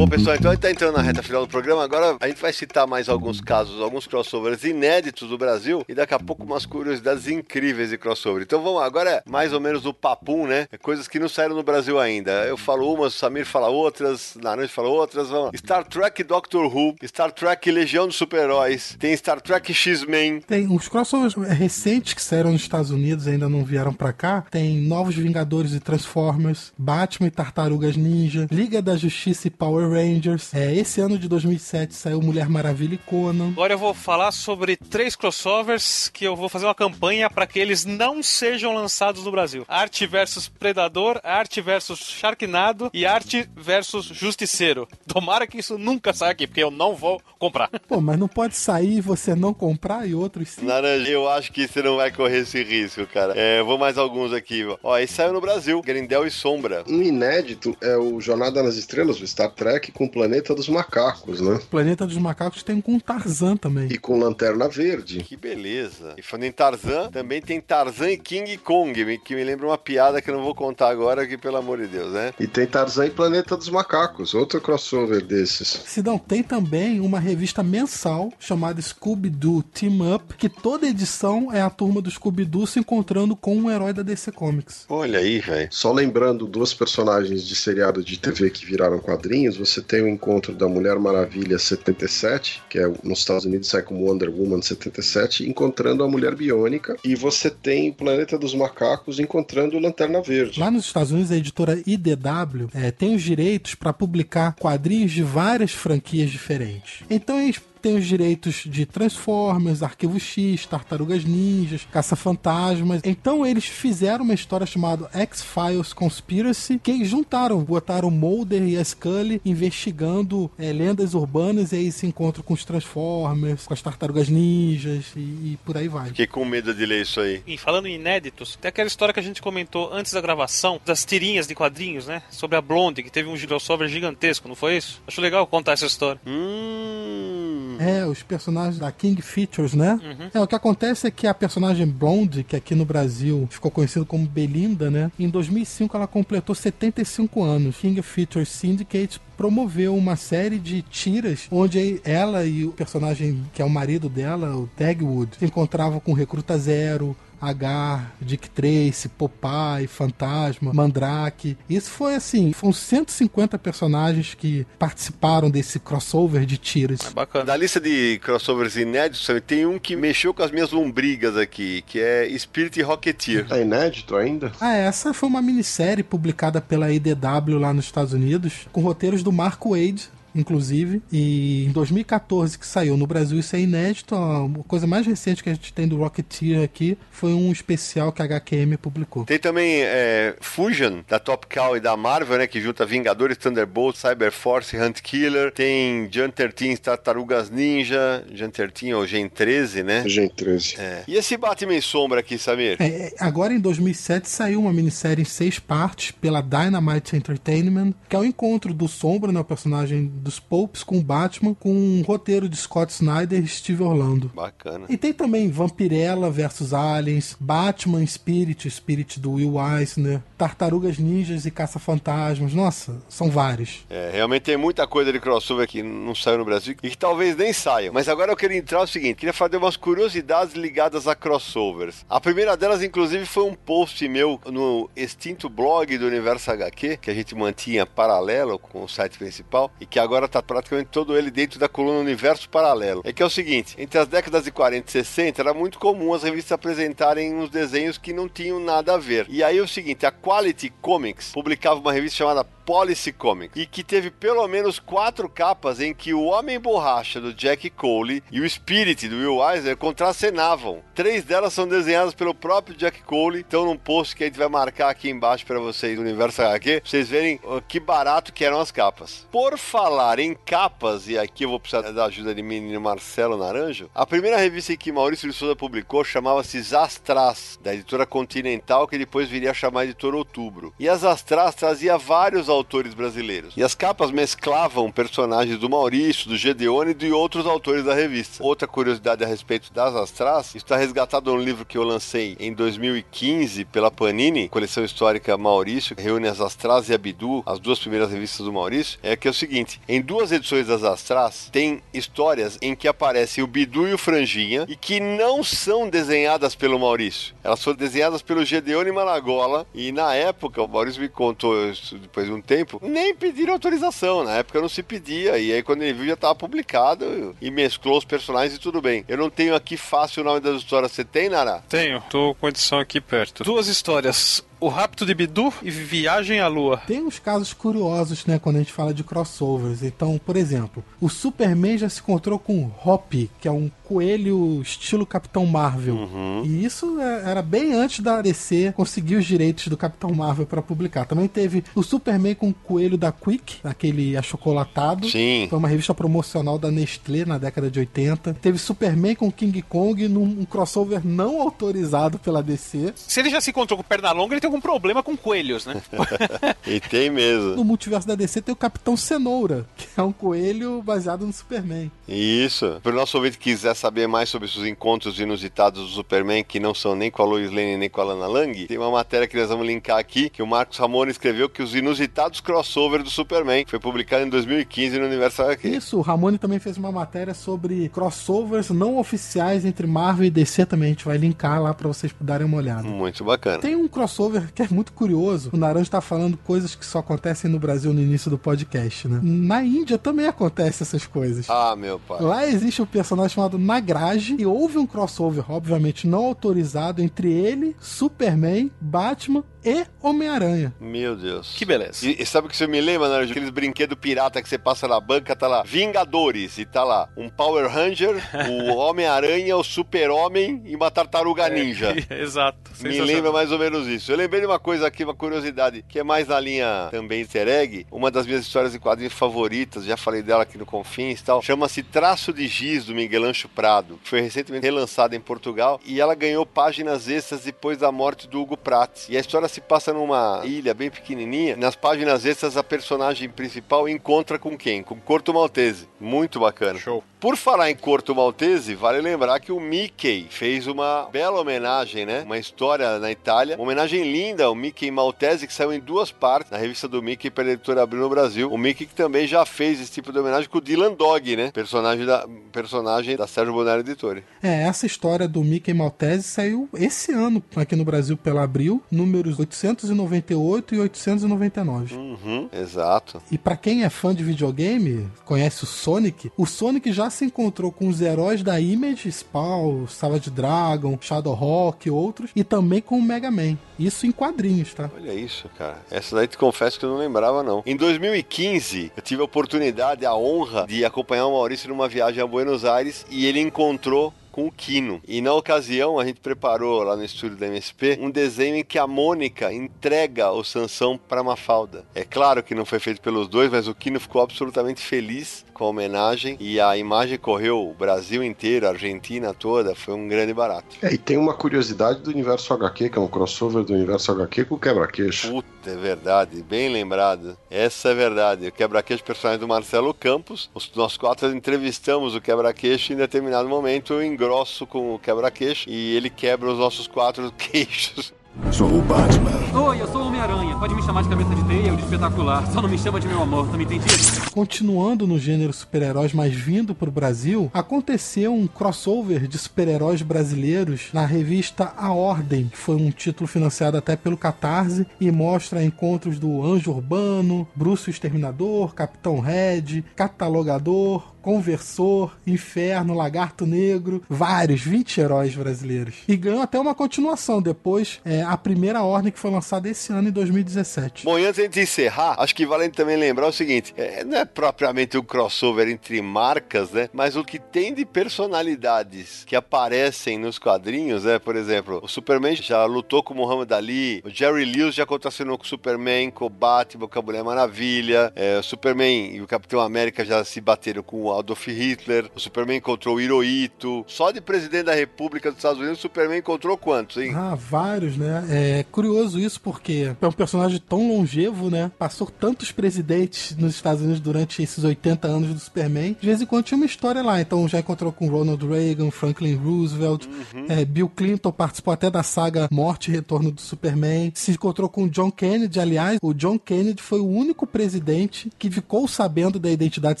Bom, pessoal, então a gente tá entrando na reta final do programa. Agora a gente vai citar mais alguns casos, alguns crossovers inéditos do Brasil e daqui a pouco umas curiosidades incríveis de crossover. Então vamos lá, agora é mais ou menos o papum, né? É coisas que não saíram no Brasil ainda. Eu falo umas, o Samir fala outras, Naranjo fala outras. Vamos lá. Star Trek Doctor Who, Star Trek Legião dos Super-Heróis, tem Star Trek X-Men. Tem uns crossovers recentes que saíram nos Estados Unidos e ainda não vieram pra cá. Tem Novos Vingadores e Transformers, Batman e Tartarugas Ninja, Liga da Justiça e Power Rangers. É, esse ano de 2007 saiu Mulher Maravilha e Conan. Agora eu vou falar sobre três crossovers que eu vou fazer uma campanha para que eles não sejam lançados no Brasil. Arte versus Predador, Arte versus Sharknado e Arte versus Justiceiro. Tomara que isso nunca saia aqui, porque eu não vou comprar. Pô, mas não pode sair e você não comprar e outros sim. Naranja, eu acho que você não vai correr esse risco, cara. É, vou mais alguns aqui. Ó, esse saiu no Brasil, Grindel e Sombra. Um inédito é o Jornada nas Estrelas, o Star Trek, Trek com o Planeta dos Macacos, né? O Planeta dos Macacos tem com Tarzan também. E com Lanterna Verde. Que beleza. E falando em Tarzan, também tem Tarzan e King Kong, que me lembra uma piada que eu não vou contar agora, que pelo amor de Deus, né? E tem Tarzan e Planeta dos Macacos, outro crossover desses. Sidão, tem também uma revista mensal chamada Scooby-Doo Team Up, que toda edição é a turma do Scooby-Doo se encontrando com um herói da DC Comics. Olha aí, velho. Só lembrando duas personagens de seriado de TV que viraram quadrinhos, você tem o encontro da Mulher Maravilha 77, que é nos Estados Unidos sai como Wonder Woman 77, encontrando a Mulher Biônica, e você tem o Planeta dos Macacos encontrando o Lanterna Verde. Lá nos Estados Unidos, a editora IDW é, tem os direitos para publicar quadrinhos de várias franquias diferentes. Então eles tem os direitos de Transformers, Arquivo X, Tartarugas Ninjas, Caça-Fantasmas. Então eles fizeram uma história chamada X-Files Conspiracy, que juntaram, botaram o Mulder e a Scully investigando é, lendas urbanas e aí se encontram com os Transformers, com as Tartarugas Ninjas e, e, por aí vai. Fiquei com medo de ler isso aí. E falando em inéditos, tem aquela história que a gente comentou antes da gravação, das tirinhas de quadrinhos, né? Sobre a Blonde, que teve um crossover gigantesco, não foi isso? Acho legal contar essa história. Hum... É, os personagens da King Features, né? Uhum. É, o que acontece é que a personagem Blonde, que aqui no Brasil ficou conhecida como Belinda, né? Em 2005 ela completou 75 anos. King Features Syndicate promoveu uma série de tiras onde ela e o personagem que é o marido dela, o Dagwood, se encontravam com Recruta Zero, Agar, Dick Tracy, Popeye, Fantasma, Mandrake. Isso foi assim, foram 150 personagens que participaram desse crossover de tiras. É bacana. Da lista de crossovers inéditos, tem um que mexeu com as minhas lombrigas aqui, que é Spirit Rocketeer. É inédito ainda? Ah, essa foi uma minissérie publicada pela IDW lá nos Estados Unidos, com roteiros do Mark Wade, inclusive. E em 2014 que saiu no Brasil, isso é inédito. A coisa mais recente que a gente tem do Rocketeer aqui foi um especial que a HQM publicou. Tem também é, Fusion, da Top Cow e da Marvel, né? Que junta Vingadores, Thunderbolt, Cyber Force, Hunt Killer. Tem Gen 13, Tartarugas Ninja, Gen 13 ou Gen 13, né? Gen 13. É. E esse Batman Sombra aqui, Samir? É, agora em 2007 saiu uma minissérie em seis partes pela Dynamite Entertainment, que é o encontro do Sombra, né? O personagem dos Popes com Batman, com um roteiro de Scott Snyder e Steve Orlando. Bacana. E tem também Vampirella versus Aliens, Batman Spirit, Spirit do Will Eisner, Tartarugas Ninjas e Caça-Fantasmas. Nossa, são vários. É, realmente tem muita coisa de crossover que não saiu no Brasil e que talvez nem saiam. Mas agora eu queria entrar o seguinte: queria fazer umas curiosidades ligadas a crossovers. A primeira delas, inclusive, foi um post meu no extinto blog do Universo HQ, que a gente mantinha paralelo com o site principal e que agora tá praticamente todo ele dentro da coluna Universo Paralelo. É que é o seguinte: entre as décadas de 40 e 60 era muito comum as revistas apresentarem uns desenhos que não tinham nada a ver. E aí é o seguinte: a Quality Comics publicava uma revista chamada Policy Comics e que teve pelo menos quatro capas em que o Homem Borracha do Jack Cole e o Spirit do Will Eisner contracenavam. Três delas são desenhadas pelo próprio Jack Cole, então num post que a gente vai marcar aqui embaixo para vocês do Universo HQ, pra vocês verem que barato que eram as capas. Por falar em capas, e aqui eu vou precisar da ajuda de menino Marcelo Naranjo, a primeira revista que Maurício de Souza publicou chamava-se Zastras, da editora Continental, que depois viria a chamar editora Outubro. E as Zastras trazia vários autores brasileiros. E as capas mesclavam personagens do Maurício, do Gedeone e de outros autores da revista. Outra curiosidade a respeito das Astras está resgatado no livro que eu lancei em 2015 pela Panini, coleção histórica Maurício, que reúne as Astras e a Bidu, as duas primeiras revistas do Maurício, é que é o seguinte, em duas edições das Astras tem histórias em que aparecem o Bidu e o Franjinha e que não são desenhadas pelo Maurício. Elas foram desenhadas pelo Gedeone Malagola e na época, o Maurício me contou isso depois de um tempo, nem pediram autorização. Na época não se pedia. E aí quando ele viu já estava publicado e mesclou os personagens e tudo bem. Eu não tenho aqui fácil o nome das histórias. Você tem, Nara? Tenho. Tô com a edição aqui perto. Duas histórias. O Rapto de Bidu e Viagem à Lua. Tem uns casos curiosos, né, quando a gente fala de crossovers. Então, por exemplo, o Superman já se encontrou com o Hoppy, que é um coelho estilo Capitão Marvel. Uhum. E isso é, era bem antes da DC conseguir os direitos do Capitão Marvel para publicar. Também teve o Superman com o coelho da Quick, aquele achocolatado. Sim. Foi uma revista promocional da Nestlé na década de 80. Teve Superman com King Kong num um crossover não autorizado pela DC. Se ele já se encontrou com perna longa, ele tem algum problema com coelhos, né? e tem mesmo. No multiverso da DC tem o Capitão Cenoura, que é um coelho baseado no Superman. Isso. Para o nosso ouvinte que quiser saber mais sobre os encontros inusitados do Superman, que não são nem com a Lois Lane nem com a Lana Lang, tem uma matéria que nós vamos linkar aqui, que o Marcos Ramone escreveu que os inusitados crossover do Superman foi publicado em 2015 no Universal HQ. Isso, o Ramone também fez uma matéria sobre crossovers não oficiais entre Marvel e DC também. A gente vai linkar lá para vocês darem uma olhada. Muito bacana. Tem um crossover que é muito curioso. O Naranjo tá falando coisas que só acontecem no Brasil no início do podcast, né? Na Índia também acontecem essas coisas. Ah, meu pai. Lá existe um personagem chamado Nagraj e houve um crossover, obviamente não autorizado, entre ele, Superman, Batman e Homem-Aranha. Meu Deus. Que beleza. E, e sabe o que você me lembra, Naranjo? Aqueles brinquedos pirata que você passa na banca, tá lá, Vingadores, e tá lá, um Power Ranger, o Homem-Aranha, o Super-Homem e uma Tartaruga Ninja. Exato. Me lembra mais ou menos isso. Eu lembrei de uma coisa aqui, uma curiosidade, que é mais na linha também easter egg. Uma das minhas histórias de quadrinhos favoritas, já falei dela aqui no Confins e tal, chama-se Traço de Giz, do Miguel Ancho Prado. Foi recentemente relançada em Portugal e ela ganhou páginas extras depois da morte do Hugo Pratt. E a história se passa numa ilha bem pequenininha. Nas páginas extras, a personagem principal encontra com quem? Com Corto Maltese. Muito bacana. Show. Por falar em Corto Maltese, vale lembrar que o Mickey fez uma bela homenagem, né? Uma história na Itália. Uma homenagem linda ao Mickey Maltese, que saiu em duas partes na revista do Mickey pela editora Abril no Brasil. O Mickey que também já fez esse tipo de homenagem com o Dylan Dog, né? Personagem da, personagem da Sérgio Bonari Editore. É, essa história do Mickey Maltese saiu esse ano aqui no Brasil pela Abril, números 898 e 899. Uhum, exato. E pra quem é fã de videogame, conhece o Sonic, o Sonic já se encontrou com os heróis da Image, Spawn, Savage Dragon, Shadowhawk e outros, e também com o Mega Man. Isso em quadrinhos, tá? Olha isso, cara. Essa daí te confesso que eu não lembrava, não. Em 2015, eu tive a oportunidade, a honra de acompanhar o Maurício numa viagem a Buenos Aires e ele encontrou com o Kino. E na ocasião a gente preparou lá no estúdio da MSP um desenho em que a Mônica entrega o Sansão para Mafalda. É claro que não foi feito pelos dois, mas o Kino ficou absolutamente feliz com a homenagem e a imagem correu o Brasil inteiro, a Argentina toda, foi um grande barato. É, e tem uma curiosidade do universo HQ, que é um crossover do universo HQ com o quebra-queixo. Puta, é verdade, bem lembrado. Essa é verdade. O quebra-queixo, personagem do Marcelo Campos. Os, nós quatro entrevistamos o quebra-queixo em determinado momento eu engrosso com o quebra-queixo e ele quebra os nossos quatro queixos. Sou o Batman. Oi, eu sou o Homem-Aranha. Pode me chamar de cabeça de teia ou de espetacular. Só não me chama de meu amor, tá me entendido? Continuando no gênero super-heróis, mas vindo pro Brasil, aconteceu um crossover de super-heróis brasileiros na revista A Ordem, que foi um título financiado até pelo Catarse e mostra encontros do Anjo Urbano, Bruce o Exterminador, Capitão Red, Catalogador, Conversor, Inferno, Lagarto Negro, vários, 20 heróis brasileiros. E ganhou até uma continuação depois, é, a primeira ordem que foi lançada esse ano em 2017. Bom, e antes de encerrar, acho que vale também lembrar o seguinte: é, não é propriamente um crossover entre marcas, né? Mas o que tem de personalidades que aparecem nos quadrinhos, né? Por exemplo, o Superman já lutou com o Muhammad Ali, o Jerry Lewis já contracenou com o Superman, com o Batman, com a Mulher Maravilha, é, o Superman e o Capitão América já se bateram com o Adolf Hitler, o Superman encontrou o Hirohito. Só de presidente da República dos Estados Unidos, o Superman encontrou quantos, hein? Ah, vários, né? É curioso isso porque é um personagem tão longevo, né? Passou tantos presidentes nos Estados Unidos durante esses 80 anos do Superman. De vez em quando tinha uma história lá. Então já encontrou com Ronald Reagan, Franklin Roosevelt, é, Bill Clinton participou até da saga Morte e Retorno do Superman. Se encontrou com John Kennedy, aliás, o John Kennedy foi o único presidente que ficou sabendo da identidade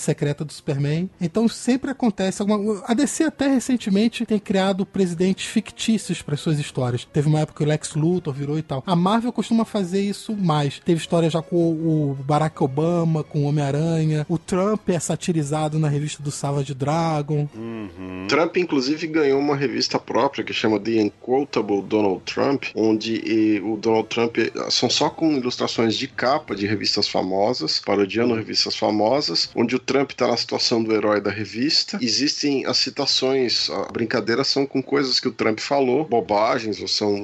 secreta do Superman. Então sempre acontece alguma. A DC até recentemente tem criado presidentes fictícios para suas histórias. Teve uma época que o Lex Luthor virou e tal. A Marvel costuma fazer isso mais. Teve história já com o Barack Obama, com o Homem-Aranha. O Trump é satirizado na revista do Savage Dragon. Trump, inclusive, ganhou uma revista própria que chama The Unquotable Donald Trump, onde o Donald Trump eh, são só com ilustrações de capa de revistas famosas, parodiando revistas famosas, onde o Trump está na situação do herói da revista. Existem as citações, a brincadeira são com coisas que o Trump falou, bobagens ou são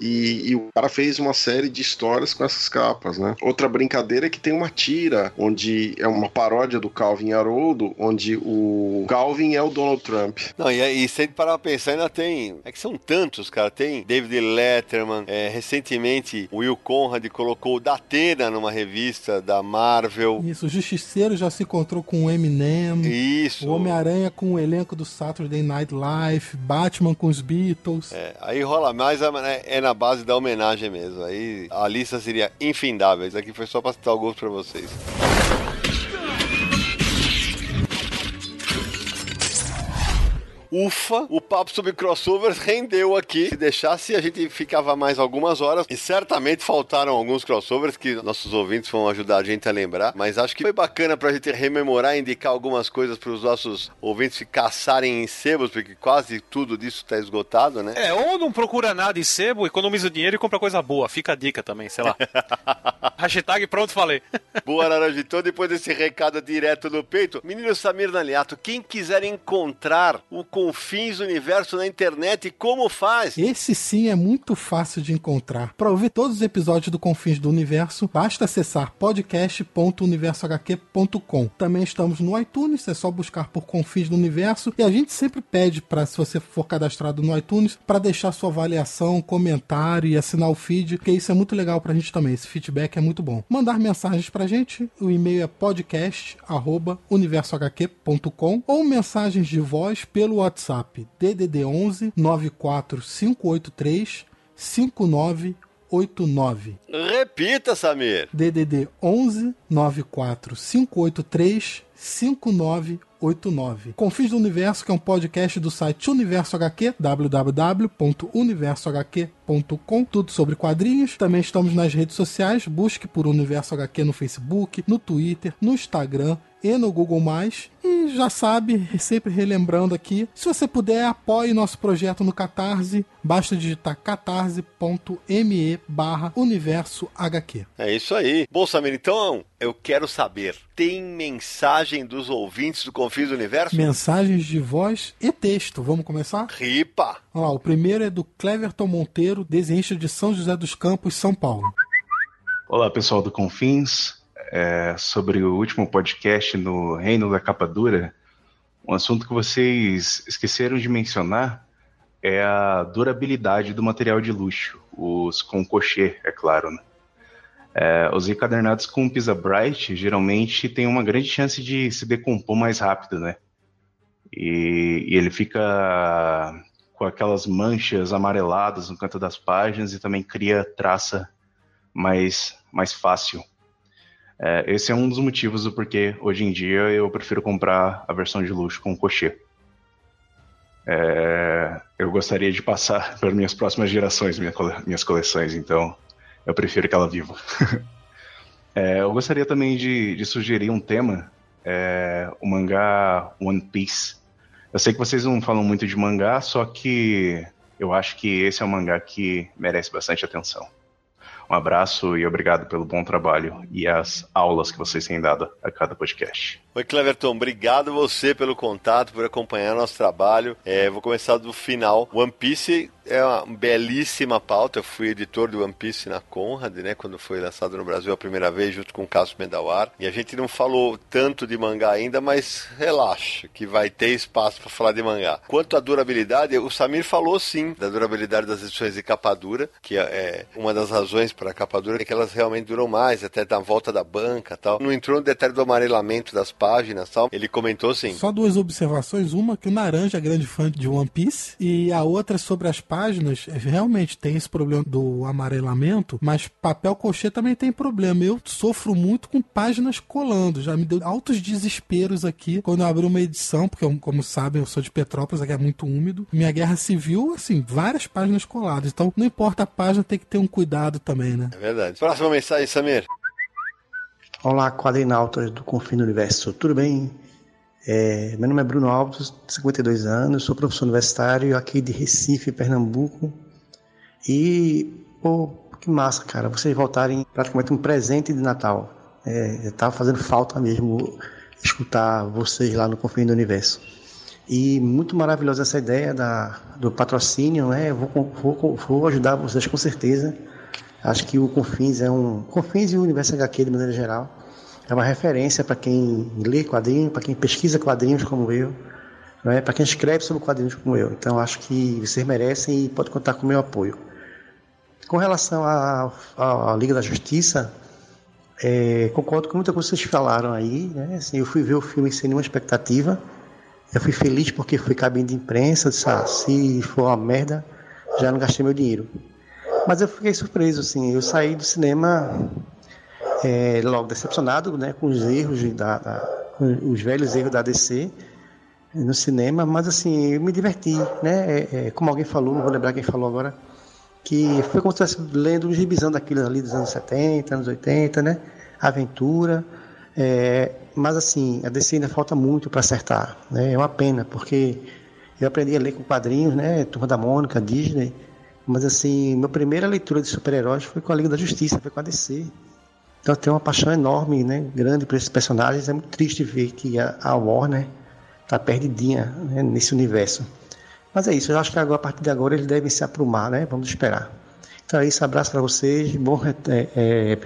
e, e, o cara fez uma série de histórias com essas capas, né? Outra brincadeira é que tem uma tira, onde é uma paródia do Calvin Haroldo, onde o Calvin é o Donald Trump. Não, e, e se parar pra pensar, ainda tem. É que são tantos, cara. Tem David Letterman, é, recentemente o Will Conrad colocou o Datena numa revista da Marvel. Isso, o Justiceiro já se encontrou com o Eminem. Isso. O Homem-Aranha com o elenco do Saturday Night Live, Batman com os Beatles. É, aí rola mais, é, na base da homenagem mesmo. Aí a lista seria infindável. Isso aqui foi só pra citar alguns pra vocês. Ufa, o papo sobre crossovers rendeu aqui. Se deixasse, a gente ficava mais algumas horas. E certamente faltaram alguns crossovers que nossos ouvintes vão ajudar a gente a lembrar. Mas acho que foi bacana pra gente rememorar e indicar algumas coisas para os nossos ouvintes se caçarem em sebos, porque quase tudo disso tá esgotado, né? É, ou não procura nada em sebo, economiza dinheiro e compra coisa boa. Fica a dica também, sei lá. Hashtag pronto, falei. Boa, Laranja. Então, depois desse recado direto no peito, menino Samir Naliato, quem quiser encontrar o confins do universo na internet, como faz? Esse sim é muito fácil de encontrar. Para ouvir todos os episódios do Confins do Universo, basta acessar podcast.universohq.com. Também estamos no iTunes, é só buscar por Confins do Universo e a gente sempre pede para, se você for cadastrado no iTunes, para deixar sua avaliação, comentário e assinar o feed, porque isso é muito legal para a gente também. Esse feedback é muito bom. Mandar mensagens para a gente, o e-mail é podcast@universohq.com ou mensagens de voz pelo WhatsApp DDD 11 94583 5989. Repita, Samir. DDD 11 94583 5989. Confins do Universo, que é um podcast do site Universo HQ, www.universohq.com, tudo sobre quadrinhos. Também estamos nas redes sociais, busque por Universo HQ no Facebook, no Twitter, no Instagram e no Google+. E já sabe, sempre relembrando aqui, se você puder, apoie nosso projeto no Catarse. Basta digitar catarse.me barra universo HQ. É isso aí. Bom, Samir, então eu quero saber, tem mensagem dos ouvintes do Confins do Universo? Mensagens de voz e texto. Vamos começar? Ripa! Vamos lá, o primeiro é do Cleverton Monteiro, desenhista de São José dos Campos, São Paulo. Olá, pessoal do Confins é, sobre o último podcast no Reino da Capa Dura, um assunto que vocês esqueceram de mencionar é a durabilidade do material de luxo, os com cochê, é claro. Né? É, os encadernados com Pisa Bright geralmente têm uma grande chance de se decompor mais rápido, né? E, e ele fica com aquelas manchas amareladas no canto das páginas e também cria traça mais, mais fácil. É, esse é um dos motivos do porquê hoje em dia eu prefiro comprar a versão de luxo com cochê. É, eu gostaria de passar para minhas próximas gerações minha, minhas coleções, então eu prefiro que ela viva. é, eu gostaria também de, de sugerir um tema, é, o mangá One Piece. Eu sei que vocês não falam muito de mangá, só que eu acho que esse é um mangá que merece bastante atenção. Um abraço e obrigado pelo bom trabalho e as aulas que vocês têm dado a cada podcast. Oi, Cleverton, obrigado você pelo contato, por acompanhar nosso trabalho. É, vou começar do final. One Piece é uma belíssima pauta. Eu fui editor do One Piece na Conrad, né? Quando foi lançado no Brasil a primeira vez, junto com o Cássio Medawar. E a gente não falou tanto de mangá ainda, mas relaxa, que vai ter espaço para falar de mangá. Quanto à durabilidade, o Samir falou sim da durabilidade das edições de capa dura, que é, é uma das razões para a capa dura é que elas realmente duram mais, até na volta da banca tal. Não entrou no detalhe do amarelamento das páginas tal. Ele comentou sim. Só duas observações. Uma, que o Naranja é grande fã de One Piece. E a outra sobre as páginas. É, realmente tem esse problema do amarelamento. Mas papel cochê também tem problema. Eu sofro muito com páginas colando. Já me deu altos desesperos aqui quando eu abri uma edição. Porque, como sabem, eu sou de Petrópolis, aqui é muito úmido. Minha guerra civil, assim, várias páginas coladas. Então, não importa a página, tem que ter um cuidado também, né? É verdade. Próxima mensagem, Samir. Olá, quadrinautas do Confino Universo, tudo bem? É, meu nome é Bruno Alves, 52 anos, sou professor universitário aqui de Recife, Pernambuco. E, pô, que massa, cara, vocês voltarem praticamente um presente de Natal. É, tava fazendo falta mesmo escutar vocês lá no Confino do Universo. E muito maravilhosa essa ideia da, do patrocínio, né? Vou, vou, vou ajudar vocês com certeza. Acho que o Confins é um. Confins e o Universo HQ, de maneira geral, é uma referência para quem lê quadrinhos, para quem pesquisa quadrinhos como eu, é? para quem escreve sobre quadrinhos como eu. Então acho que vocês merecem e pode contar com o meu apoio. Com relação à Liga da Justiça, é, concordo com muita coisa que vocês falaram aí. Né? Assim, eu fui ver o filme sem nenhuma expectativa. Eu fui feliz porque fui cabine de imprensa, disse, ah, se for uma merda, já não gastei meu dinheiro. Mas eu fiquei surpreso, assim, eu saí do cinema é, logo decepcionado, né, com os erros da, da os velhos erros da DC no cinema, mas assim, eu me diverti, né, é, é, como alguém falou, não vou lembrar quem falou agora, que foi como se estivesse lendo um gibizão daquilo ali dos anos 70, anos 80, né, aventura, é, mas assim, a DC ainda falta muito para acertar. Né? É uma pena, porque eu aprendi a ler com quadrinhos, né? Turma da Mônica, Disney. Mas assim, minha primeira leitura de super-heróis foi com a Liga da Justiça, foi com a DC. Então tenho uma paixão enorme, né? Grande por esses personagens. É muito triste ver que a, Warner tá perdidinha né? nesse universo. Mas é isso, eu acho que agora, a partir de agora eles devem se aprumar, né? Vamos esperar. Então é isso, abraço para vocês. Bom, é, é,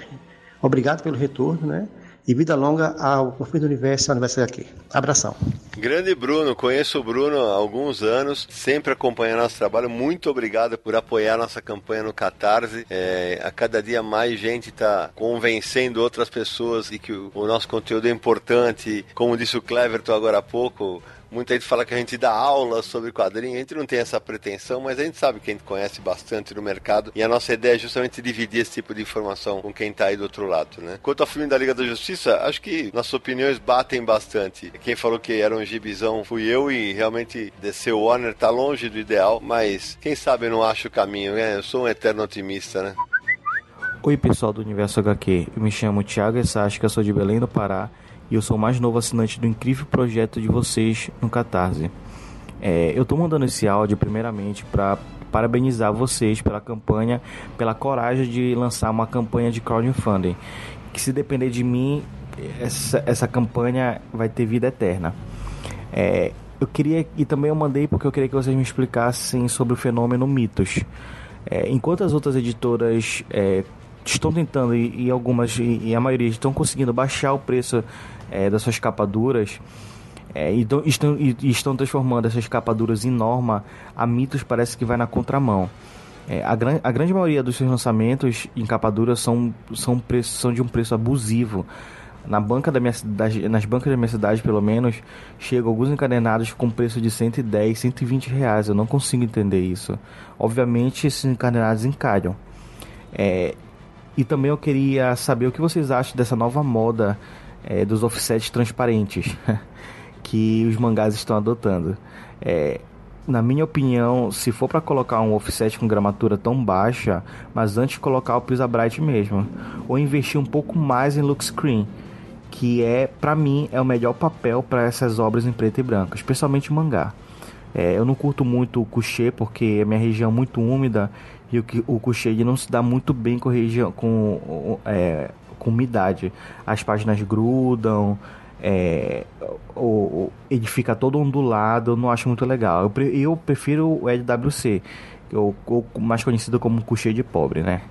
obrigado pelo retorno, né? E vida longa ao Confins do Universo ao Universo aqui. Abração. Grande Bruno, conheço o Bruno há alguns anos, sempre acompanha nosso trabalho. Muito obrigado por apoiar nossa campanha no Catarse. É, a cada dia mais gente está convencendo outras pessoas de que o, o nosso conteúdo é importante. Como disse o Cleverton agora há pouco, Muita gente fala que a gente dá aula sobre quadrinho, a gente não tem essa pretensão, mas a gente sabe que a gente conhece bastante no mercado e a nossa ideia é justamente dividir esse tipo de informação com quem está aí do outro lado, né? Quanto ao filme da Liga da Justiça, acho que nossas opiniões batem bastante. Quem falou que era um gibizão fui eu e realmente DC Warner tá longe do ideal, mas quem sabe eu não acho o caminho, né? Eu sou um eterno otimista, né? Oi pessoal do Universo HQ, eu me chamo Thiago Essasca, sou de Belém do Pará eu sou mais novo assinante do incrível projeto de vocês no Catarse. É, eu estou mandando esse áudio primeiramente para parabenizar vocês pela campanha, pela coragem de lançar uma campanha de crowdfunding. Que se depender de mim, essa, essa campanha vai ter vida eterna. É, eu queria e também eu mandei porque eu queria que vocês me explicassem sobre o fenômeno mitos. É, enquanto as outras editoras é, estão tentando e, e algumas e, e, a maioria estão conseguindo baixar o preço é, das suas capaduras é, e, estão, e, estão transformando essas capaduras em norma, a Mitos parece que vai na contramão. É, a, gran, a grande maioria dos seus lançamentos em capadura são, são, são de um preço abusivo. Na banca da minha nas bancas da minha cidade, pelo menos, chegam alguns encadenados com preço de 110, 120 reais. Eu não consigo entender isso. Obviamente, esses encadenados encalham. É, e também eu queria saber o que vocês acham dessa nova moda é, dos offsets transparentes que os mangás estão adotando. É, na minha opinião, se for para colocar um offset com gramatura tão baixa, mas antes colocar o Pisa Bright mesmo, ou investir um pouco mais em look screen, que é para mim é o melhor papel para essas obras em preto e branco, especialmente mangá. É, eu não curto muito o coucher porque a minha região é muito úmida e o, o coucher não se dá muito bem com, região, com é, com umidade. As páginas grudam, é, o, ele fica todo ondulado, eu não acho muito legal. Eu, prefiro o LWC, ou, ou mais conhecido como coucher de pobre, né?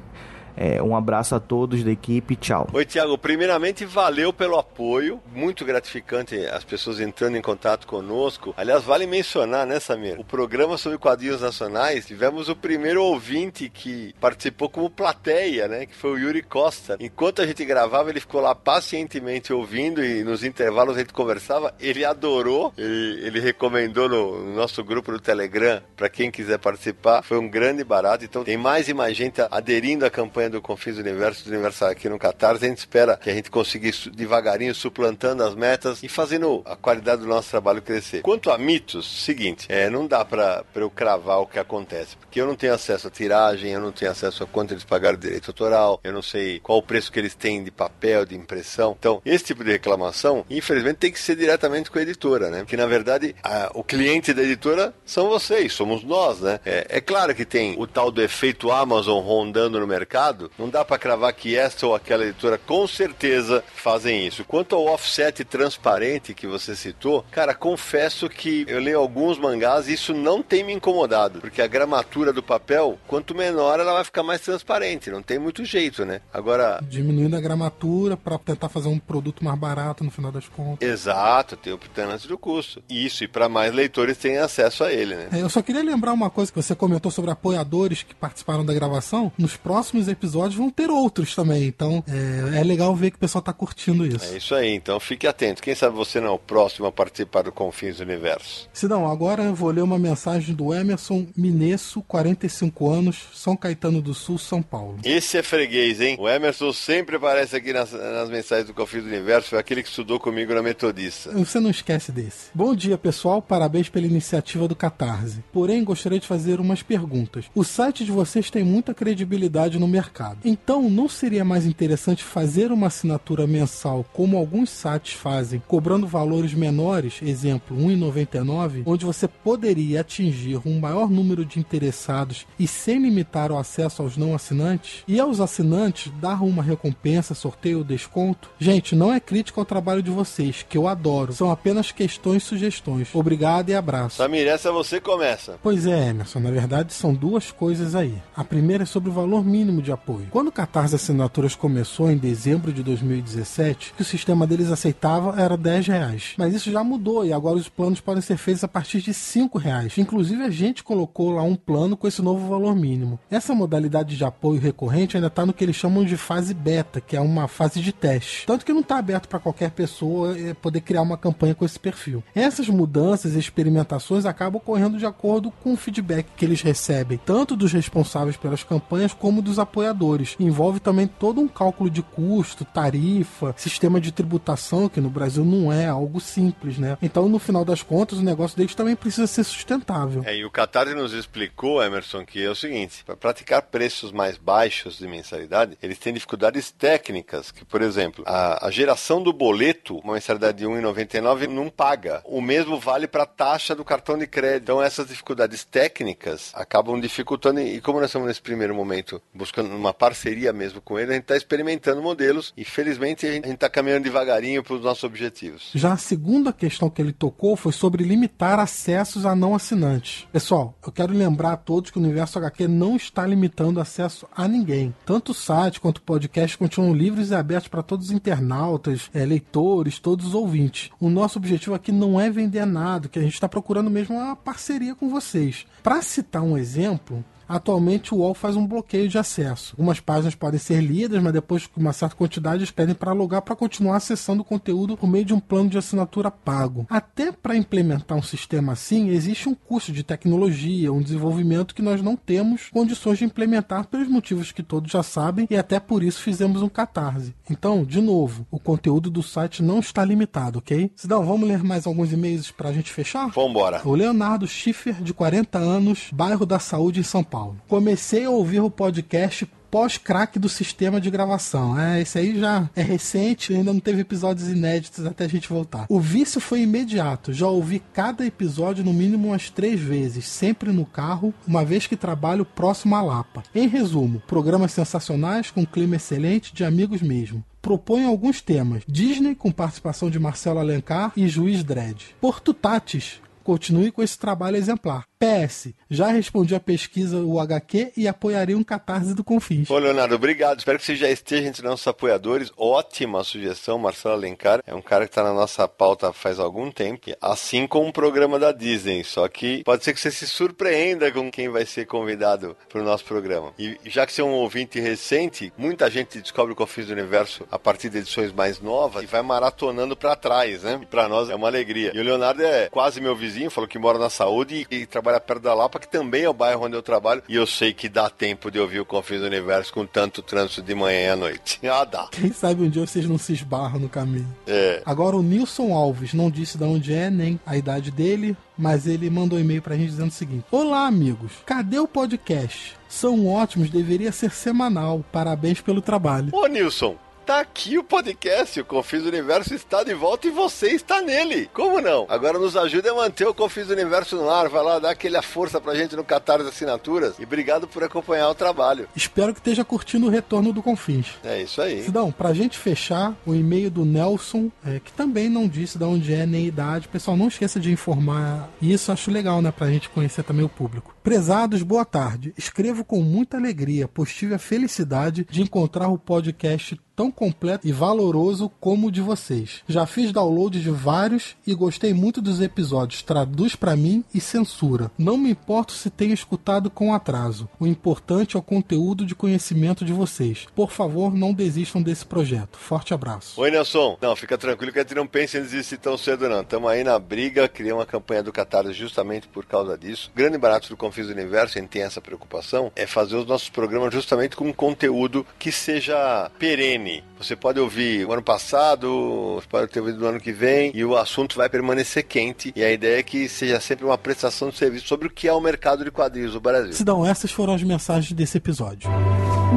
É, um abraço a todos da equipe, tchau. Oi, Tiago. Primeiramente, valeu pelo apoio. Muito gratificante as pessoas entrando em contato conosco. Aliás, vale mencionar, né, Samir? O programa sobre quadrinhos nacionais, tivemos o primeiro ouvinte que participou como plateia, né? Que foi o Yuri Costa. Enquanto a gente gravava, ele ficou lá pacientemente ouvindo e nos intervalos a gente conversava. Ele adorou, ele, ele recomendou no, no nosso grupo do Telegram para quem quiser participar. Foi um grande barato. Então, tem mais e mais gente aderindo à campanha campanha do Confins do Universo, do Universal aqui no Catarse. A gente espera que a gente consiga ir devagarinho suplantando as metas e fazendo a qualidade do nosso trabalho crescer. Quanto a mitos, seguinte, é, não dá para eu cravar o que acontece, porque eu não tenho acesso à tiragem, eu não tenho acesso a quanto eles pagaram direito autoral, eu não sei qual o preço que eles têm de papel, de impressão. Então, esse tipo de reclamação, infelizmente, tem que ser diretamente com a editora, né? Porque, na verdade, a, o cliente da editora são vocês, somos nós, né? É, é claro que tem o tal do efeito Amazon rondando no mercado, não dá para cravar que esta ou aquela editora com certeza fazem isso. Quanto ao offset transparente que você citou, cara, confesso que eu leio alguns mangás e isso não tem me incomodado, porque a gramatura do papel, quanto menor, ela vai ficar mais transparente, não tem muito jeito, né? Agora. Diminuindo a gramatura para tentar fazer um produto mais barato no final das contas. Exato, tem o antes do custo. Isso, e para mais leitores terem acesso a ele, né? É, eu só queria lembrar uma coisa que você comentou sobre apoiadores que participaram da gravação. Nos próximos episódios vão ter outros também. Então é, é legal ver que o pessoal tá curtindo isso. É isso aí, então fique atento. Quem sabe você não é o próximo a participar do Confins do Universo. Se não, agora eu vou ler uma mensagem do Emerson Minesso, 45 anos, São Caetano do Sul, São Paulo. Esse é freguês, hein? O Emerson sempre aparece aqui nas, nas mensagens do Confins do Universo, foi aquele que estudou comigo na Metodista. Você não esquece desse. Bom dia, pessoal. Parabéns pela iniciativa do Catarse. Porém, gostaria de fazer umas perguntas. O site de vocês tem muita credibilidade no mercado. Então, não seria mais interessante fazer uma assinatura mensal, como alguns sites fazem, cobrando valores menores, exemplo, R$ 1,99, onde você poderia atingir um maior número de interessados e sem limitar o acesso aos não assinantes? E aos assinantes dar uma recompensa, sorteio ou desconto? Gente, não é crítica ao trabalho de vocês, que eu adoro. São apenas questões e sugestões. Obrigado e abraço. Samir, essa você começa. Pois é, Emerson, na verdade são duas coisas aí. A primeira é sobre o valor mínimo de apoio. Quando o Catarse Assinaturas começou em dezembro de 2017, que o sistema deles aceitava era 10 reais. Mas isso já mudou e agora os planos podem ser feitos a partir de 5 reais. Inclusive a gente colocou lá um plano com esse novo valor mínimo. Essa modalidade de apoio recorrente ainda está no que eles chamam de fase beta, que é uma fase de teste. Tanto que não está aberto para qualquer pessoa eh, poder criar uma campanha com esse perfil. Essas mudanças e experimentações acabam ocorrendo de acordo com o feedback que eles recebem, tanto dos responsáveis pelas campanhas como dos apoiadores. Envolve também todo um cálculo de custo, tarifa, sistema de tributação, que no Brasil não é algo simples, né? Então, no final das contas, o negócio deles também precisa ser sustentável. É, e o Catarse nos explicou, Emerson, que é o seguinte: para praticar preços mais baixos de mensalidade, eles têm dificuldades técnicas, que, por exemplo, a, a geração do boleto, uma mensalidade de R$ 1,99, não paga. O mesmo vale para a taxa do cartão de crédito. Então, essas dificuldades técnicas acabam dificultando. E como nós estamos nesse primeiro momento buscando uma parceria mesmo com ele, a gente está experimentando modelos e, felizmente, a gente está caminhando devagarinho para os nossos objetivos. Já a segunda questão que ele tocou foi sobre limitar acessos a não assinantes. Pessoal, eu quero lembrar a todos que o Universo HQ não está limitando acesso a ninguém. Tanto o site quanto o podcast continuam livres e abertos para todos os internautas, é, leitores, todos os ouvintes. O nosso objetivo aqui não é vender nada, que a gente está procurando mesmo uma parceria com vocês. Para citar um exemplo, Atualmente o UOL faz um bloqueio de acesso. Algumas páginas podem ser lidas, mas depois de uma certa quantidade eles pedem para logar para continuar acessando o conteúdo por meio de um plano de assinatura pago. Até para implementar um sistema assim, existe um custo de tecnologia, um desenvolvimento que nós não temos condições de implementar pelos motivos que todos já sabem e até por isso fizemos um catarse. Então, de novo, o conteúdo do site não está limitado, ok? Sidão, vamos ler mais alguns e-mails para a gente fechar? Vambora. O Leonardo Schiffer, de 40 anos, bairro da Saúde em São Paulo. Comecei a ouvir o podcast pós-crack do sistema de gravação. É, esse aí já é recente, ainda não teve episódios inéditos até a gente voltar. O vício foi imediato. Já ouvi cada episódio no mínimo umas três vezes, sempre no carro, uma vez que trabalho próximo à Lapa. Em resumo, programas sensacionais com clima excelente de amigos mesmo propõe alguns temas. Disney, com participação de Marcelo Alencar e Juiz Dredd. Porto Tatis, continue com esse trabalho exemplar. PS, já respondi a pesquisa o HQ e apoiarei um catarse do Confins. Ô, Leonardo, obrigado. Espero que você já esteja entre nossos apoiadores. Ótima sugestão, Marcelo Alencar. É um cara que está na nossa pauta faz algum tempo, assim como um programa da Disney. Só que pode ser que você se surpreenda com quem vai ser convidado para o nosso programa. E já que você é um ouvinte recente, muita gente descobre o Confins do Universo a partir de edições mais novas e vai maratonando para trás, né? E para nós é uma alegria. E o Leonardo é quase meu vizinho, falou que mora na saúde e, e trabalha trabalha perto da Lapa, que também é o bairro onde eu trabalho, e eu sei que dá tempo de ouvir o Confins do Universo com tanto trânsito de manhã e à noite. Ah, dá. Quem sabe um dia vocês não se esbarram no caminho. É. Agora o Nilson Alves não disse de onde é, nem a idade dele, mas ele mandou um e-mail pra gente dizendo o seguinte: Olá, amigos, cadê o podcast? São ótimos, deveria ser semanal. Parabéns pelo trabalho. Ô, Nilson, Tá aqui o podcast, o Confis Universo está de volta e você está nele. Como não? Agora nos ajude a manter o Confis Universo no ar. Vai lá, dá aquela força pra gente no Catarse Assinaturas. E obrigado por acompanhar o trabalho. Espero que esteja curtindo o retorno do Confins. É isso aí. Sidão, pra gente fechar, o e-mail do Nelson, é, que também não disse de onde é nem idade. Pessoal, não esqueça de informar isso. Acho legal, né? Pra gente conhecer também o público. Prezados, boa tarde. Escrevo com muita alegria, pois tive a felicidade de encontrar o podcast tão completo e valoroso como o de vocês. Já fiz download de vários e gostei muito dos episódios. Traduz para mim e censura. Não me importo se tenha escutado com atraso. O importante é o conteúdo de conhecimento de vocês. Por favor, não desistam desse projeto. Forte abraço. Oi, Nelson. Não, fica tranquilo que a gente não pensa em desistir tão cedo, não. Estamos aí na briga, criamos uma campanha do Catarse justamente por causa disso. Grande barato do Confis Universo, a gente tem essa preocupação, é fazer os nossos programas justamente com um conteúdo que seja perene você pode ouvir o ano passado, você pode ter ouvido no ano que vem, e o assunto vai permanecer quente. E a ideia é que seja sempre uma prestação de serviço sobre o que é o mercado de quadrinhos do Brasil. Sidão, essas foram as mensagens desse episódio.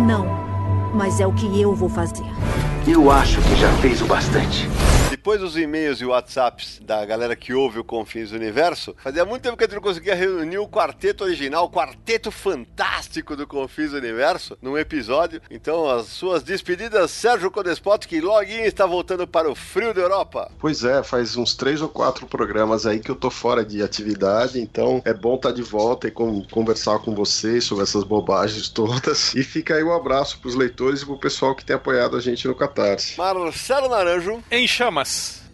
Não, mas é o que eu vou fazer. Eu acho que já fez o bastante. Depois dos e-mails e WhatsApps da galera que ouve o Confins do Universo, fazia muito tempo que a gente não conseguia reunir o quarteto original, o quarteto fantástico do Confins do Universo, num episódio. Então, as suas despedidas, Sérgio Codespot, que logo está voltando para o frio da Europa. Pois é, faz uns três ou quatro programas aí que eu tô fora de atividade, então é bom estar tá de volta e com, conversar com vocês sobre essas bobagens todas. E fica aí o um abraço pros leitores e pro pessoal que tem apoiado a gente no Catarse. Marcelo Naranjo. Em chamas. Thanks.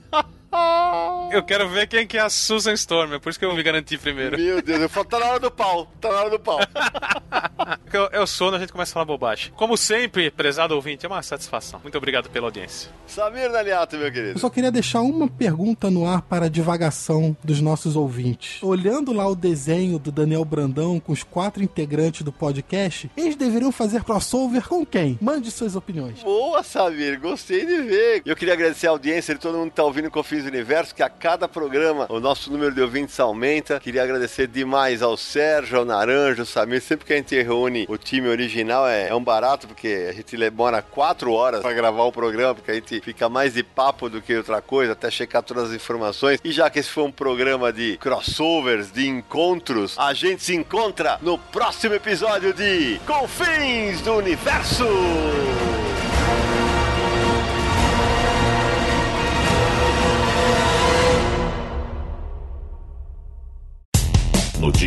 Eu quero ver quem que é a Susan Storm, é por isso que eu me garanti primeiro. Meu Deus, eu falo, tá na hora do pau, tá na hora do pau. eu, eu sou, a gente começa a falar bobagem. Como sempre, prezado ouvinte, é uma satisfação. Muito obrigado pela audiência. Samir Daliato, meu querido. Eu só queria deixar uma pergunta no ar para a divagação dos nossos ouvintes. Olhando lá o desenho do Daniel Brandão com os quatro integrantes do podcast, eles deveriam fazer crossover com quem? Mande suas opiniões. Boa, Samir, gostei de ver. Eu queria agradecer a audiência de todo mundo que tá ouvindo o Universo, que a cada programa o nosso número de ouvintes aumenta. Queria agradecer demais ao Sérgio, ao Naranjo, ao Samir. Sempre que a gente reúne o time original é, é um barato, porque a gente demora quatro horas para gravar o programa, porque a gente fica mais de papo do que outra coisa, até checar todas as informações. E já que esse foi um programa de crossovers, de encontros, a gente se encontra no próximo episódio de Confins do Universo!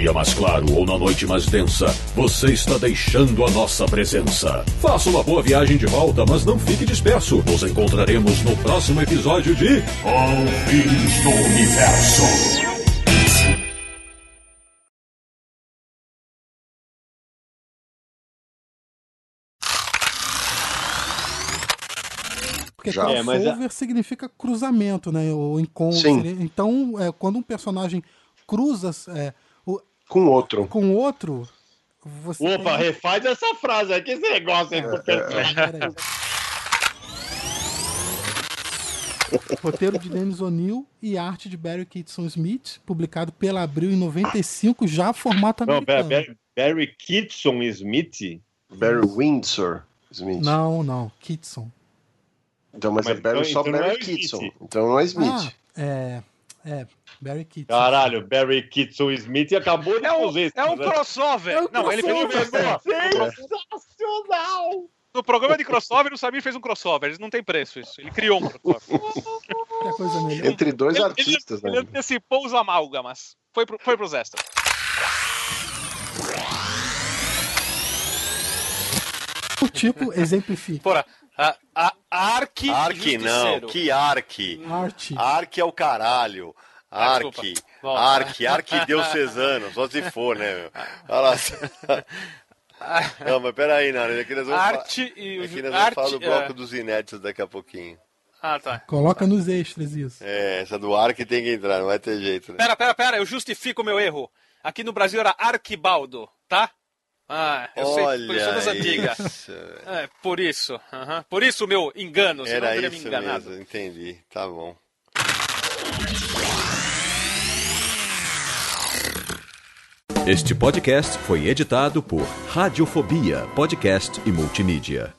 Dia mais claro ou na noite mais densa, você está deixando a nossa presença. Faça uma boa viagem de volta, mas não fique disperso. Nos encontraremos no próximo episódio de Confins do Universo. Porque crossover é, significa cruzamento, né? O encontro. Sim. Então, é, quando um personagem cruza é, com outro. Com outro. Você Opa, tem... refaz essa frase aqui, esse negócio aí. É, é. Roteiro de Dennis O'Neill e arte de Barry Kitson Smith, publicado pela Abril em 95, já formato americano. Não, Barry, Barry Kitson Smith? Barry Windsor Smith. Não, não, Kitson. Então, mas, mas é Barry, então, só então Barry é Kitson. Então não é Smith. Ah, é, é, Barry Kitson. Caralho, Barry Kitson Smith acabou de é um, fazer É um né? crossover. É um não, crossover. ele fez um Sensacional! No programa de crossover, o Samir fez um crossover. Eles não tem preço isso. Ele criou um crossover. coisa melhor. Entre dois ele, artistas, ele, né? Ele antecipou os amálgamas. Foi, pro, foi pros extras. O tipo exemplifica. Porra, a, a Ark. Ark não, que Ark? Arte. Ark é o caralho. Ark, ah, Ark, Ark Diocesano, só se for, né, meu? Olha lá. Não, mas peraí, Nara, aqui nós vamos, Arte e aqui nós vamos falar do bloco é... dos inéditos daqui a pouquinho. Ah, tá. Coloca nos extras isso. É, essa do Ark tem que entrar, não vai ter jeito, né? Pera, pera, pera, eu justifico o meu erro. Aqui no Brasil era Arquibaldo, tá? Ah, eu Olha sei, por isso das antigas. É, por isso. Uhum. Por isso o meu engano, senão Era eu teria me enganado. Mesmo, entendi, tá bom. Este podcast foi editado por Radiofobia, podcast e multimídia.